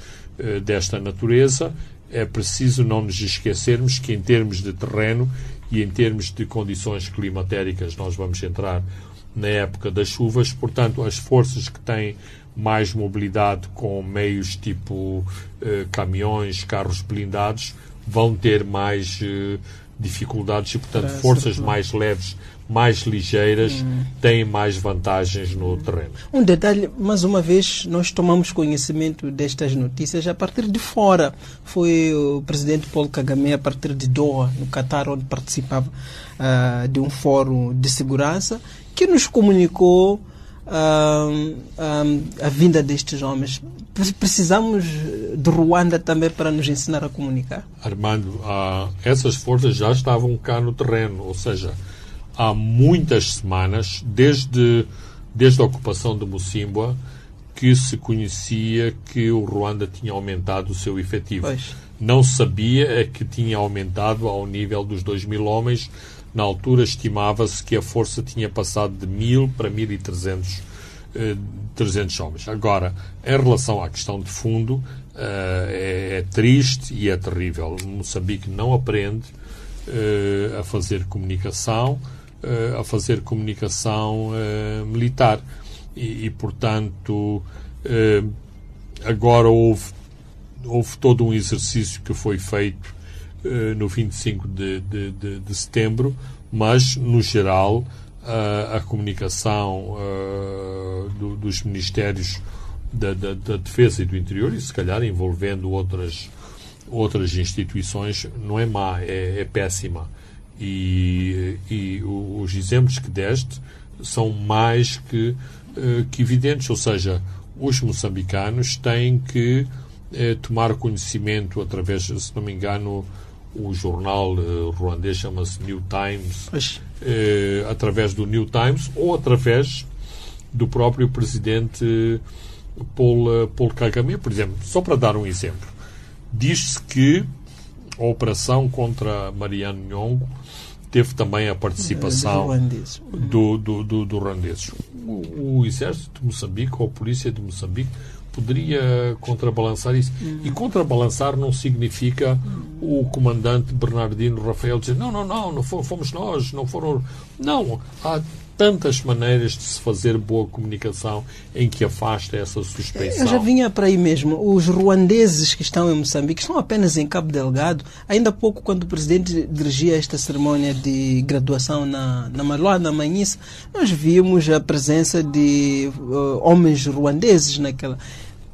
desta natureza. É preciso não nos esquecermos que, em termos de terreno e em termos de condições climatéricas, nós vamos entrar na época das chuvas, portanto, as forças que têm mais mobilidade com meios tipo caminhões, carros blindados, vão ter mais uh, dificuldades e, portanto, Para forças mais leves, mais ligeiras, hum. têm mais vantagens no terreno. Um detalhe, mais uma vez, nós tomamos conhecimento destas notícias a partir de fora. Foi o presidente Paulo Kagame, a partir de Doha, no Catar, onde participava uh, de um fórum de segurança, que nos comunicou a vinda destes homens. Precisamos de Ruanda também para nos ensinar a comunicar? Armando, uh, essas forças já estavam cá no terreno, ou seja, há muitas semanas, desde, desde a ocupação de Mocimboa, que se conhecia que o Ruanda tinha aumentado o seu efetivo. Pois. Não sabia é que tinha aumentado ao nível dos 2 mil homens, na altura estimava-se que a força tinha passado de 1.000 para 1.300 eh, 300 homens. Agora, em relação à questão de fundo, eh, é, é, triste e é terrível. Moçambique não aprende eh, a fazer comunicação, eh, a fazer comunicação eh, militar. E, e portanto, eh, agora houve, houve todo um exercício que foi feito no 25 de, de, de, de setembro, mas, no geral, a, a comunicação uh, do, dos Ministérios da, da, da, Defesa e do Interior, e se calhar envolvendo outras, outras instituições, não é má, é, é péssima. E, e os exemplos que deste são mais que, uh, que evidentes, ou seja, os moçambicanos têm que uh, tomar conhecimento através, se não me engano, o jornal uh, ruandês chama-se New Times, uh, através do New Times ou através do próprio presidente Paul, uh, Paul Kagame, por exemplo. Só para dar um exemplo. Diz-se que a operação contra Mariano Nhongo teve também a participação do, do, do, do ruandês. O, o exército de Moçambique ou a polícia de Moçambique poderia contrabalançar isso. Uhum. E contrabalançar não significa uhum. o comandante Bernardino Rafael dizer não, não, não, não fomos nós, não foram. Não, há tantas maneiras de se fazer boa comunicação em que afasta essa suspeição. Eu já vinha para aí mesmo. Os ruandeses que estão em Moçambique estão apenas em Cabo Delgado. Ainda há pouco, quando o presidente dirigia esta cerimônia de graduação na, na Maloa, na Manhissa, nós vimos a presença de uh, homens ruandeses naquela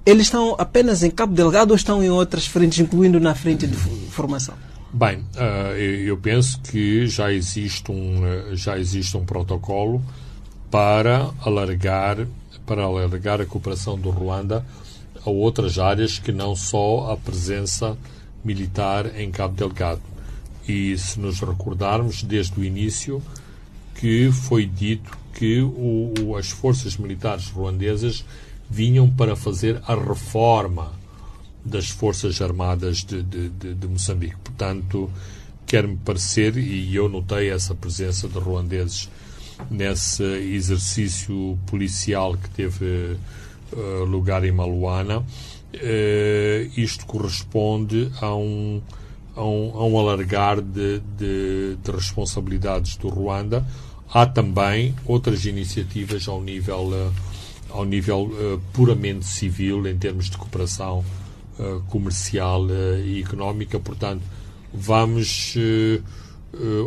eles estão apenas em Cabo Delgado ou estão em outras frentes, incluindo na frente de formação? Bem, uh, eu penso que já existe um, eh, já existe um protocolo para alargar, para alargar a cooperação do Ruanda a outras áreas que não só a presença militar em Cabo Delgado. E se nos recordarmos desde o início que foi dito que o, as forças militares ruandesas vinham para fazer a reforma das Forças Armadas de, de, de, de Moçambique. Portanto, quer-me parecer, e eu notei essa presença de ruandeses nesse exercício policial que teve uh, lugar em Maluana, uh, isto corresponde a um, a um, a um alargar de, de, de, responsabilidades do Ruanda. Há também outras iniciativas ao nível uh, ao nível uh, puramente civil, em termos de cooperação uh, comercial uh, e económica. Portanto, vamos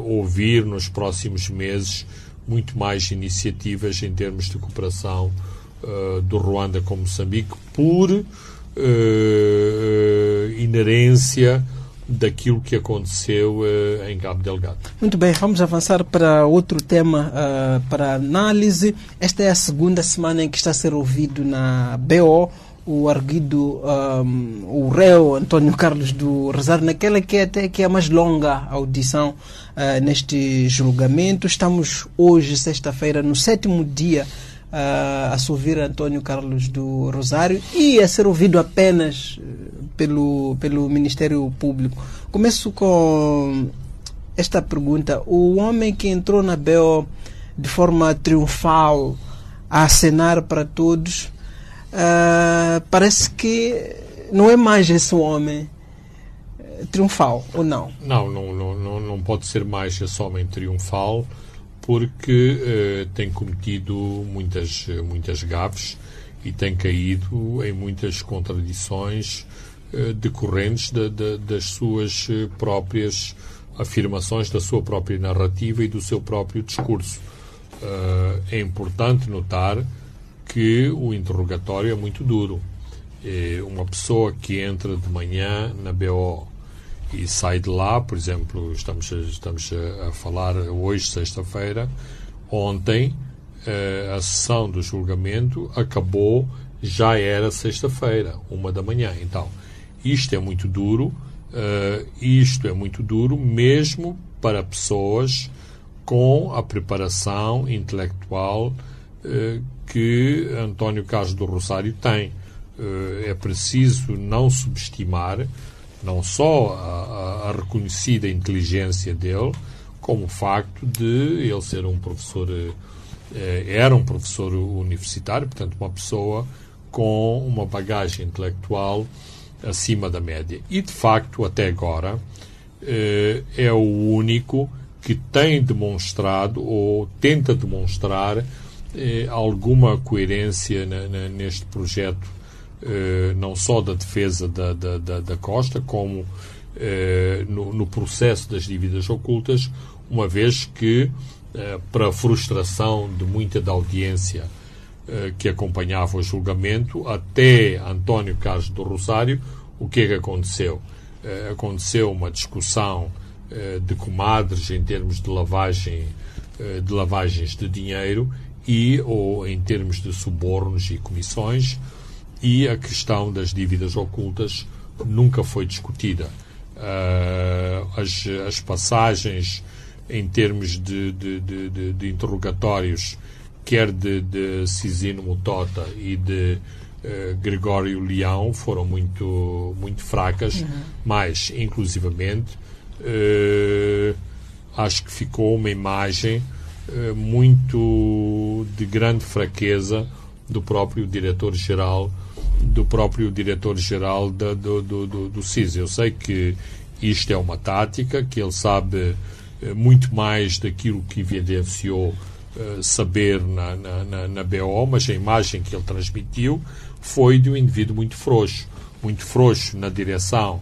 ouvir nos próximos meses muito mais iniciativas em termos de cooperação do Ruanda com Moçambique, por inerência daquilo que aconteceu uh, em Cabo Delgado. Muito bem, vamos avançar para outro tema uh, para análise. Esta é a segunda semana em que está a ser ouvido na BO o arguido, um, o réu António Carlos do Rosário, naquela que é até que é a mais longa audição uh, neste julgamento. Estamos hoje, sexta-feira, no sétimo dia a ouvir António Carlos do Rosário e a ser ouvido apenas pelo, pelo Ministério Público. Começo com esta pergunta. O homem que entrou na BO de forma triunfal a acenar para todos Uh, parece que não é mais esse homem triunfal, ou não? Não, não, não, não, pode ser mais esse homem triunfal porque uh, tem cometido muitas, muitas gafes e tem caído em muitas contradições uh, decorrentes de, de, das suas próprias afirmações, da sua própria narrativa e do seu próprio discurso. é importante notar que o interrogatório é muito duro. É uma pessoa que entra de manhã na BO e sai de lá, por exemplo, estamos, estamos a falar hoje, sexta-feira, ontem eh, a sessão do julgamento acabou, já era sexta-feira, uma da manhã. Então, isto é muito duro, uh, isto é muito duro mesmo para pessoas com a preparação intelectual uh, que António Carlos do Rosário tem. Eh, é preciso não subestimar não só a, a, reconhecida inteligência dele, como o facto de ele ser um professor, eh, era um professor universitário, portanto, uma pessoa com uma bagagem intelectual acima da média. E, de facto, até agora, eh, é o único que tem demonstrado ou tenta demonstrar eh, alguma coerência neste projeto, não só da defesa da, da, da, da costa, como eh, no, no, processo das dívidas ocultas, uma vez que, eh, para a frustração de muita da audiência eh, que acompanhava o julgamento, até António Carlos do Rosário, o que é que aconteceu? Eh, aconteceu uma discussão de comadres em termos de lavagem de lavagens de dinheiro e ou em termos de subornos e comissões e a questão das dívidas ocultas nunca foi discutida. Uh, as, as, passagens em termos de, de, de, de interrogatórios, quer de, de Cisino Mutota e de uh, Gregório Leão, foram muito, muito fracas, uhum. mas, inclusivamente, uh, acho que ficou uma imagem muito de grande fraqueza do próprio diretor-geral do próprio diretor-geral do, do, do, do CIS. Eu sei que isto é uma tática, que ele sabe eh, muito mais daquilo que evidenciou uh, saber na, na, na, BO, mas a imagem que ele transmitiu foi de um indivíduo muito frouxo, muito frouxo na direção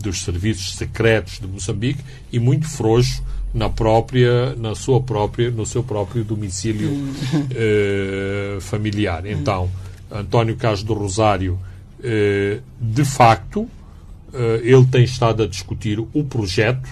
dos serviços secretos de Moçambique e muito frouxo na própria, na sua própria, no seu próprio domicílio uh, familiar. Então, António Carlos do Rosário, uh, de facto, uh, ele tem estado a discutir o projeto,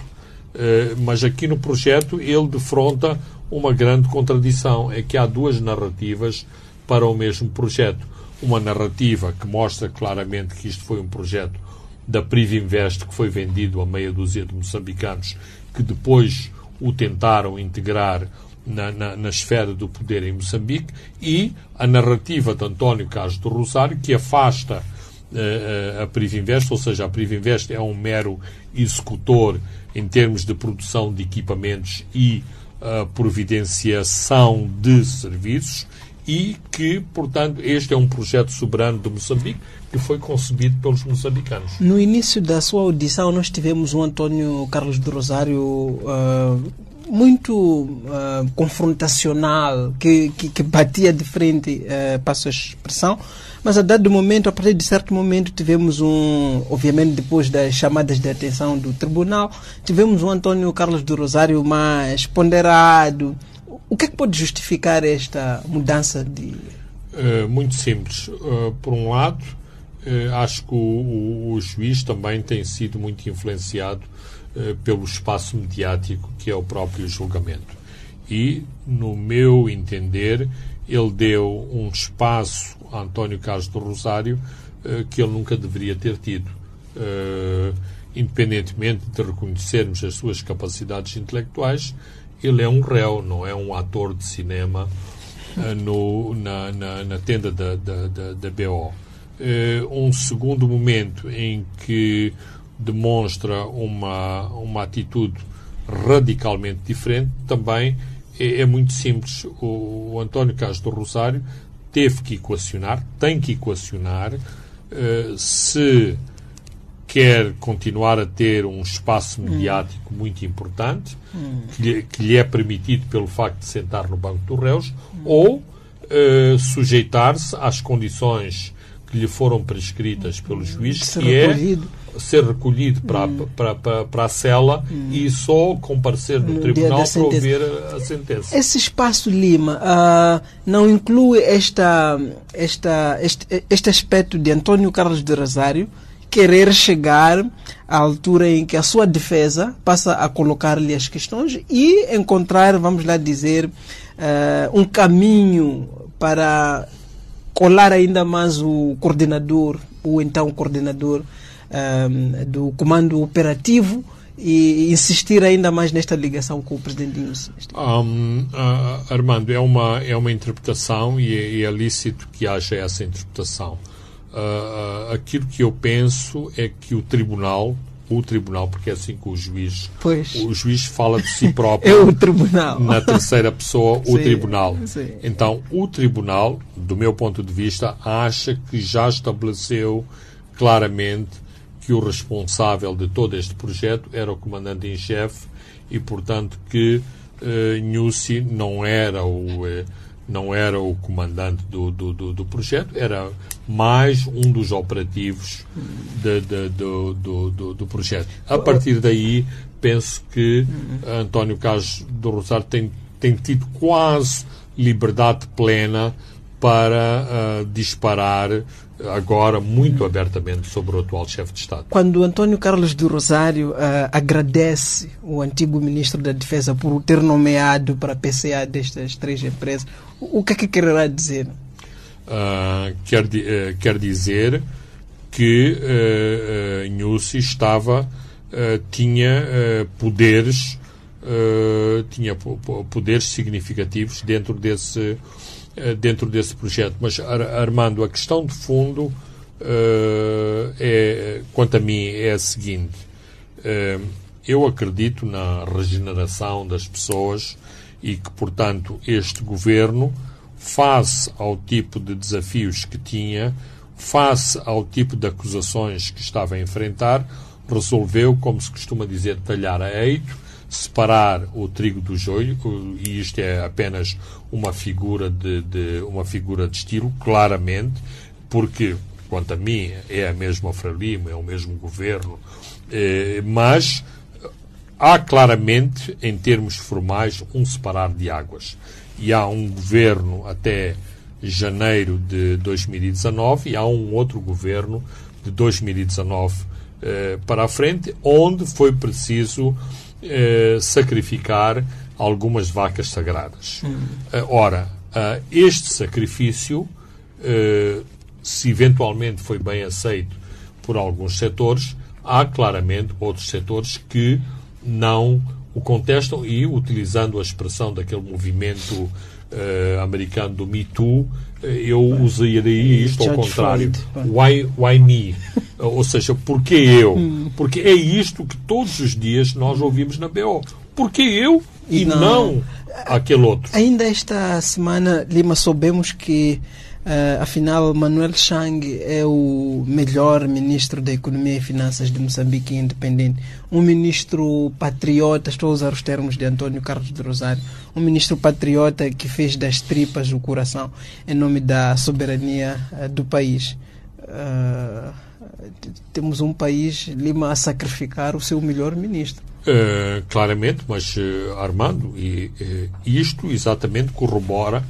mas aqui no projeto ele defronta uma grande contradição, é que há duas narrativas para o mesmo projeto. Uma narrativa que mostra claramente que isto foi um projeto da Privinvest que foi vendido a meia dúzia de moçambicanos que depois o tentaram integrar na, na, na, esfera do poder em Moçambique e a narrativa de António Carlos do Rosário que afasta uh, a Privinvest, ou seja, a Privinvest é um mero executor em termos de produção de equipamentos e uh, providenciação de serviços e que, portanto, este é um projeto soberano de Moçambique que foi concebido pelos moçambicanos. No início da sua audição, nós tivemos o Antônio Carlos do Rosário uh, muito uh, confrontacional, que, que, que, batia de frente, uh, passo a expressão, mas a dado momento, a partir de certo momento, tivemos um, obviamente depois das chamadas de atenção do tribunal, tivemos um Antônio Carlos do Rosário mais ponderado. O que é que pode justificar esta mudança de... Uh, muito simples. Uh, por um lado, eh, acho que o, o, o, juiz também tem sido muito influenciado pelo espaço mediático que é o próprio julgamento. E, no meu entender, ele deu um espaço a António Carlos do Rosário eh, que ele nunca deveria ter tido. Eh, independentemente de reconhecermos as suas capacidades intelectuais, ele é um réu, não é um ator de cinema no, na, na, na, tenda da, da, da, da BO. Um segundo momento em que demonstra uma, uma atitude radicalmente diferente também é, é muito simples. O, o, António do Rosário teve que equacionar, tem que equacionar uh, se quer continuar a ter um espaço mediático hum. muito importante, hum. que, lhe, que, lhe, é permitido pelo facto de sentar no banco dos réus, hum. ou uh, sujeitar-se às condições que lhe foram prescritas pelo juiz, que é ser recolhido para, hum. para, para, para, a cela hum. e só comparecer no, no tribunal para ouvir a, sentença. Esse espaço Lima uh, não inclui esta, esta, este, este aspecto de António Carlos de Rosário, querer chegar à altura em que a sua defesa passa a colocar-lhe as questões e encontrar, vamos lá dizer, uh, um caminho para colar ainda mais o coordenador, o então coordenador um, do comando operativo e insistir ainda mais nesta ligação com o presidente Inês. Um, uh, Armando, é uma, é uma interpretação e é, e é lícito que haja essa interpretação. Uh, aquilo que eu penso é que o tribunal, o tribunal, porque é assim que o juiz, pois. o juiz fala de si próprio. é o tribunal. Na terceira pessoa, o sim, tribunal. Sim. Então, o tribunal, do meu ponto de vista, acha que já estabeleceu claramente que o responsável de todo este projeto era o comandante em chefe e, portanto, que uh, Nussi não era o uh, não era o comandante do, do, do, do projeto, era mais um dos operativos de, de, do, do, do, projeto. A partir daí, penso que António Carlos do Rosário tem, tem tido quase liberdade plena para uh, disparar agora muito abertamente sobre o atual chefe de Estado. Quando António Carlos do Rosário uh, agradece o antigo ministro da Defesa por ter nomeado para a PCA destas três empresas, o que é que quererá dizer? Uh, quer, uh, quer dizer que uh, uh, Nussi estava, tinha poderes tinha poderes significativos dentro desse dentro desse projeto. Mas, Armando, a questão de fundo, uh, é, quanto a mim, é a seguinte. Uh, eu acredito na regeneração das pessoas e que, portanto, este governo, face ao tipo de desafios que tinha, face ao tipo de acusações que estava a enfrentar, resolveu, como se costuma dizer, talhar a eito, separar o trigo do joio, e isto é apenas uma figura de, de uma figura de estilo, claramente, porque, quanto a mim, é a mesma Frelimo, é o mesmo governo, eh, mas há claramente, em termos formais, um separar de águas. E há um governo até janeiro de 2019 e há um outro governo de 2019 eh, para a frente, onde foi preciso eh, sacrificar algumas vacas sagradas. Eh, ora, uh, este sacrifício, se eventualmente foi bem aceito por alguns setores, há claramente outros setores que não o contestam e, utilizando a expressão daquele movimento americano do Me Too, eu usaria isto ao contrário. Why, why me? Ou seja, porquê eu? Porque é isto que todos os dias nós ouvimos na BO. Porquê eu e, não, não aquele outro? Ainda esta semana, Lima, soubemos que Uh, afinal, Manuel Chang é o melhor ministro da Economia e Finanças de Moçambique independente. Um ministro patriota, estou a usar os termos de António Carlos de Rosário, um ministro patriota que fez das tripas o coração em nome da soberania uh, do país. Uh, temos um país, Lima, a sacrificar o seu melhor ministro. claramente, mas Armando, e, isto exatamente corrobora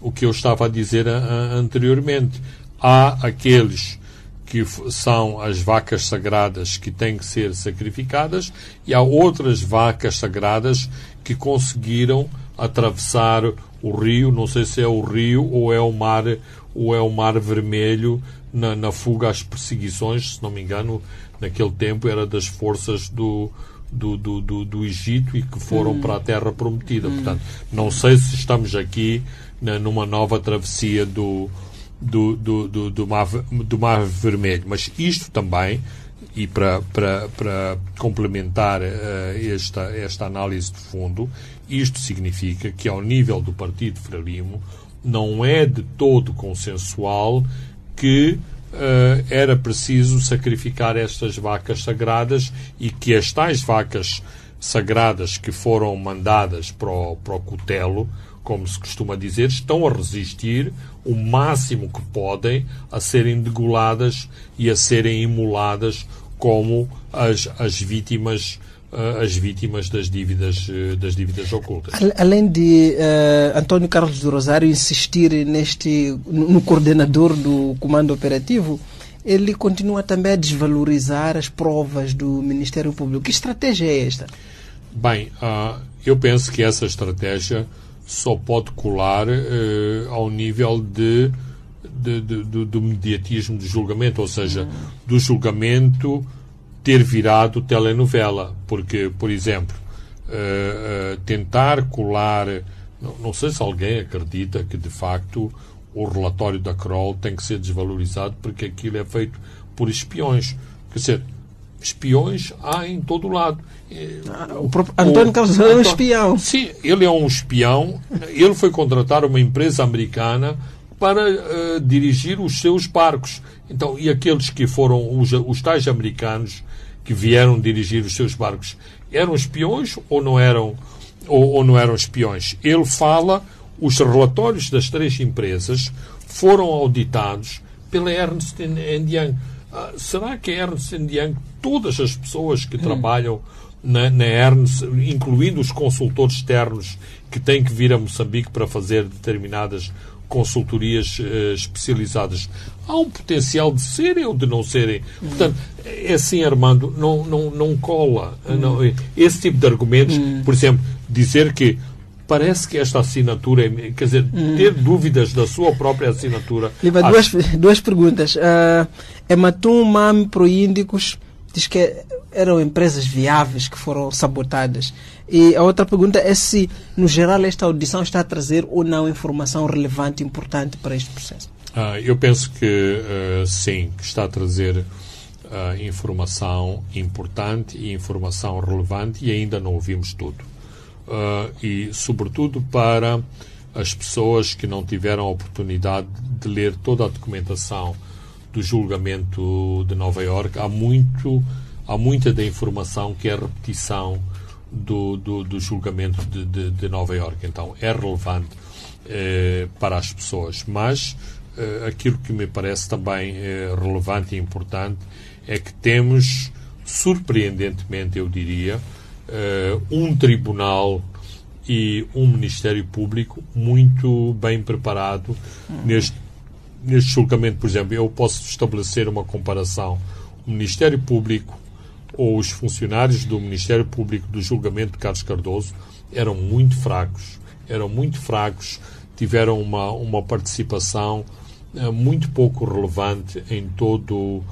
o que eu estava a dizer a, a, anteriormente. Há aqueles que são as vacas sagradas que têm que ser sacrificadas, e há outras vacas sagradas que conseguiram atravessar o rio, não sei se é o rio ou é o mar, ou é o mar vermelho na, na fuga às perseguições, se não me engano, naquele tempo era das forças do, do, do, do, do Egito e que foram hum. para a Terra Prometida. Hum. Portanto, não sei se estamos aqui na, numa nova travessia do, do, do, do, do, mar, do Mar Vermelho. Mas isto também, e para, para, para complementar uh, esta, esta análise de fundo, isto significa que, ao nível do Partido Frelimo, não é de todo consensual que uh, era preciso sacrificar estas vacas sagradas e que as tais vacas sagradas que foram mandadas para o, para o cutelo, como se costuma dizer, estão a resistir o máximo que podem a serem degoladas e a serem imoladas como as, as vítimas uh, as vítimas das dívidas uh, das dívidas ocultas. Além de uh, António Carlos do Rosário insistir neste no coordenador do comando operativo, ele continua também a desvalorizar as provas do Ministério Público. Que estratégia é esta? Bem, eu penso que essa estratégia só pode colar uh, ao nível de, de, de, de, do mediatismo do julgamento, ou seja, do julgamento ter virado telenovela. Porque, por exemplo, uh, uh, tentar colar. Não, não, sei se alguém acredita que, de facto, o relatório da Kroll tem que ser desvalorizado porque aquilo é feito por espiões. Quer dizer, espiões há em todo o lado. Ah, o próprio António Carlos é um espião. Sim, ele é um espião. Ele foi contratar uma empresa americana para uh, dirigir os seus barcos. Então, e aqueles que foram os, os tais americanos que vieram dirigir os seus barcos eram espiões ou não eram ou, ou não eram espiões? Ele fala os relatórios das três empresas foram auditados pela Ernst Young será que a Ernst Young, todas as pessoas que hum. trabalham na, na Ernst, incluindo os consultores externos que têm que vir a Moçambique para fazer determinadas consultorias uh, especializadas, há um potencial de serem ou de não serem. Hum. Portanto, é assim, Armando, não, não, não cola. Hum. Não, esse tipo de argumentos, hum. por exemplo, dizer que parece que esta assinatura, é, quer dizer, hum. ter dúvidas da sua própria assinatura. Liva, acho... duas, duas perguntas. Uh, Ematum, MAM, Proíndicos, diz que eram empresas viáveis que foram sabotadas. E a outra pergunta é se, no geral, esta audição está a trazer ou não informação relevante, importante para este processo. Uh, eu penso que uh, sim, que está a trazer uh, informação importante e informação relevante e ainda não ouvimos tudo uh, e, sobretudo, para as pessoas que não tiveram a oportunidade de ler toda a documentação do julgamento de Nova York, há muito há muita da informação que é repetição do, do, do julgamento de, de, de, Nova York. Então é relevante eh, para as pessoas. Mas eh, aquilo que me parece também eh, relevante e importante é que temos, surpreendentemente, eu diria, uh, um tribunal e um Ministério Público muito bem preparado uhum. neste, neste julgamento. Por exemplo, eu posso estabelecer uma comparação. O Ministério Público ou os funcionários do Ministério Público do julgamento de Carlos Cardoso eram muito fracos. Eram muito fracos, tiveram uma, uma participação uh, muito pouco relevante em todo,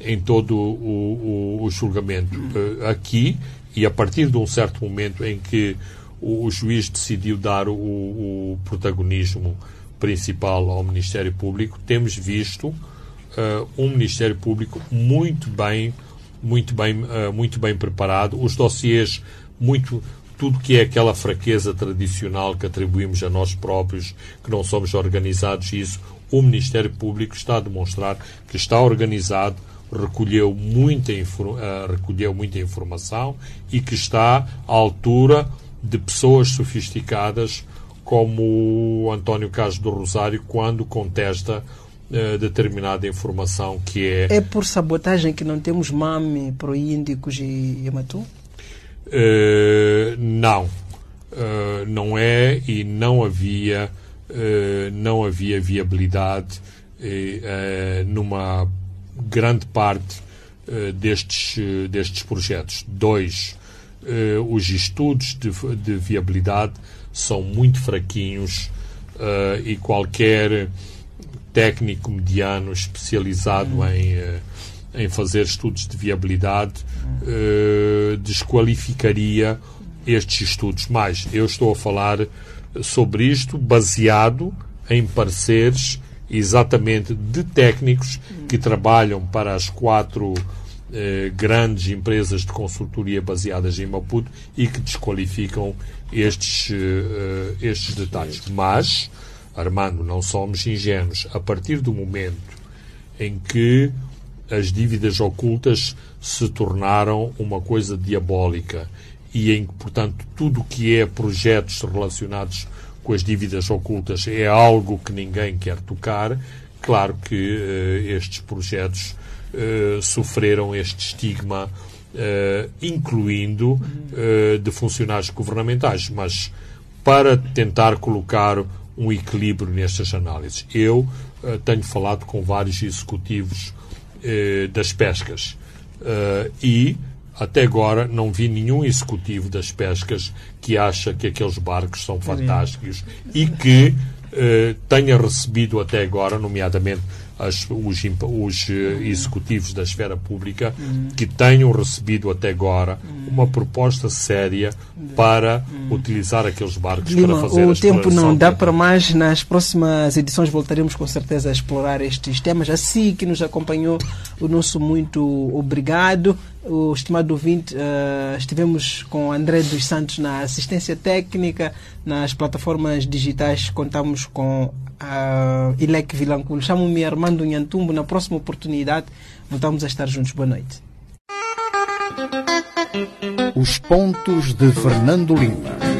em todo o, o, o julgamento. Uh, aqui e a partir de um certo momento em que o, o juiz decidiu dar o, o, protagonismo principal ao Ministério Público, temos visto uh, um Ministério Público muito bem, muito bem, uh, muito bem preparado, os dossiês muito tudo que é aquela fraqueza tradicional que atribuímos a nós próprios, que não somos organizados, isso o Ministério Público está a demonstrar que está organizado, recolheu muita, uh, recolheu muita informação e que está à altura de pessoas sofisticadas como o António Carlos do Rosário quando contesta uh, determinada informação que é... É por sabotagem que não temos MAME, Proíndicos e Yamatu? Uh, não. não é e não havia, não havia viabilidade numa grande parte destes, destes projetos. Dois, os estudos de, de, viabilidade são muito fraquinhos e qualquer técnico mediano especializado hum. em, em fazer estudos de viabilidade desqualificaria estes estudos. Mas eu estou a falar sobre isto baseado em pareceres exatamente de técnicos que trabalham para as quatro eh, grandes empresas de consultoria baseadas em Maputo e que desqualificam estes, eh, estes detalhes. Mas, Armando, não somos ingênuos. A partir do momento em que as dívidas ocultas se tornaram uma coisa diabólica e em que, portanto, tudo o que é projetos relacionados com as dívidas ocultas é algo que ninguém quer tocar. Claro que uh, estes projetos uh, sofreram este estigma, uh, incluindo de funcionários governamentais, mas para tentar colocar um equilíbrio nestas análises. Eu tenho falado com vários executivos das pescas e até agora não vi nenhum executivo das pescas que acha que aqueles barcos são fantásticos e que eh, tenha recebido até agora, nomeadamente as, os, os uh, executivos da esfera pública que tenham recebido até agora uma proposta séria para utilizar aqueles barcos Lima, para fazer o tempo não dá para mais. Nas próximas edições voltaremos com certeza a explorar estes temas. Assim que nos acompanhou o nosso muito obrigado o estimado ouvinte uh, estivemos com André dos Santos na assistência técnica nas plataformas digitais contamos com uh, Ilek Vilanculo. Chamo-me Armando Nhantumbo. Na próxima oportunidade, voltamos a estar juntos. Boa noite. Os pontos de Fernando Lima.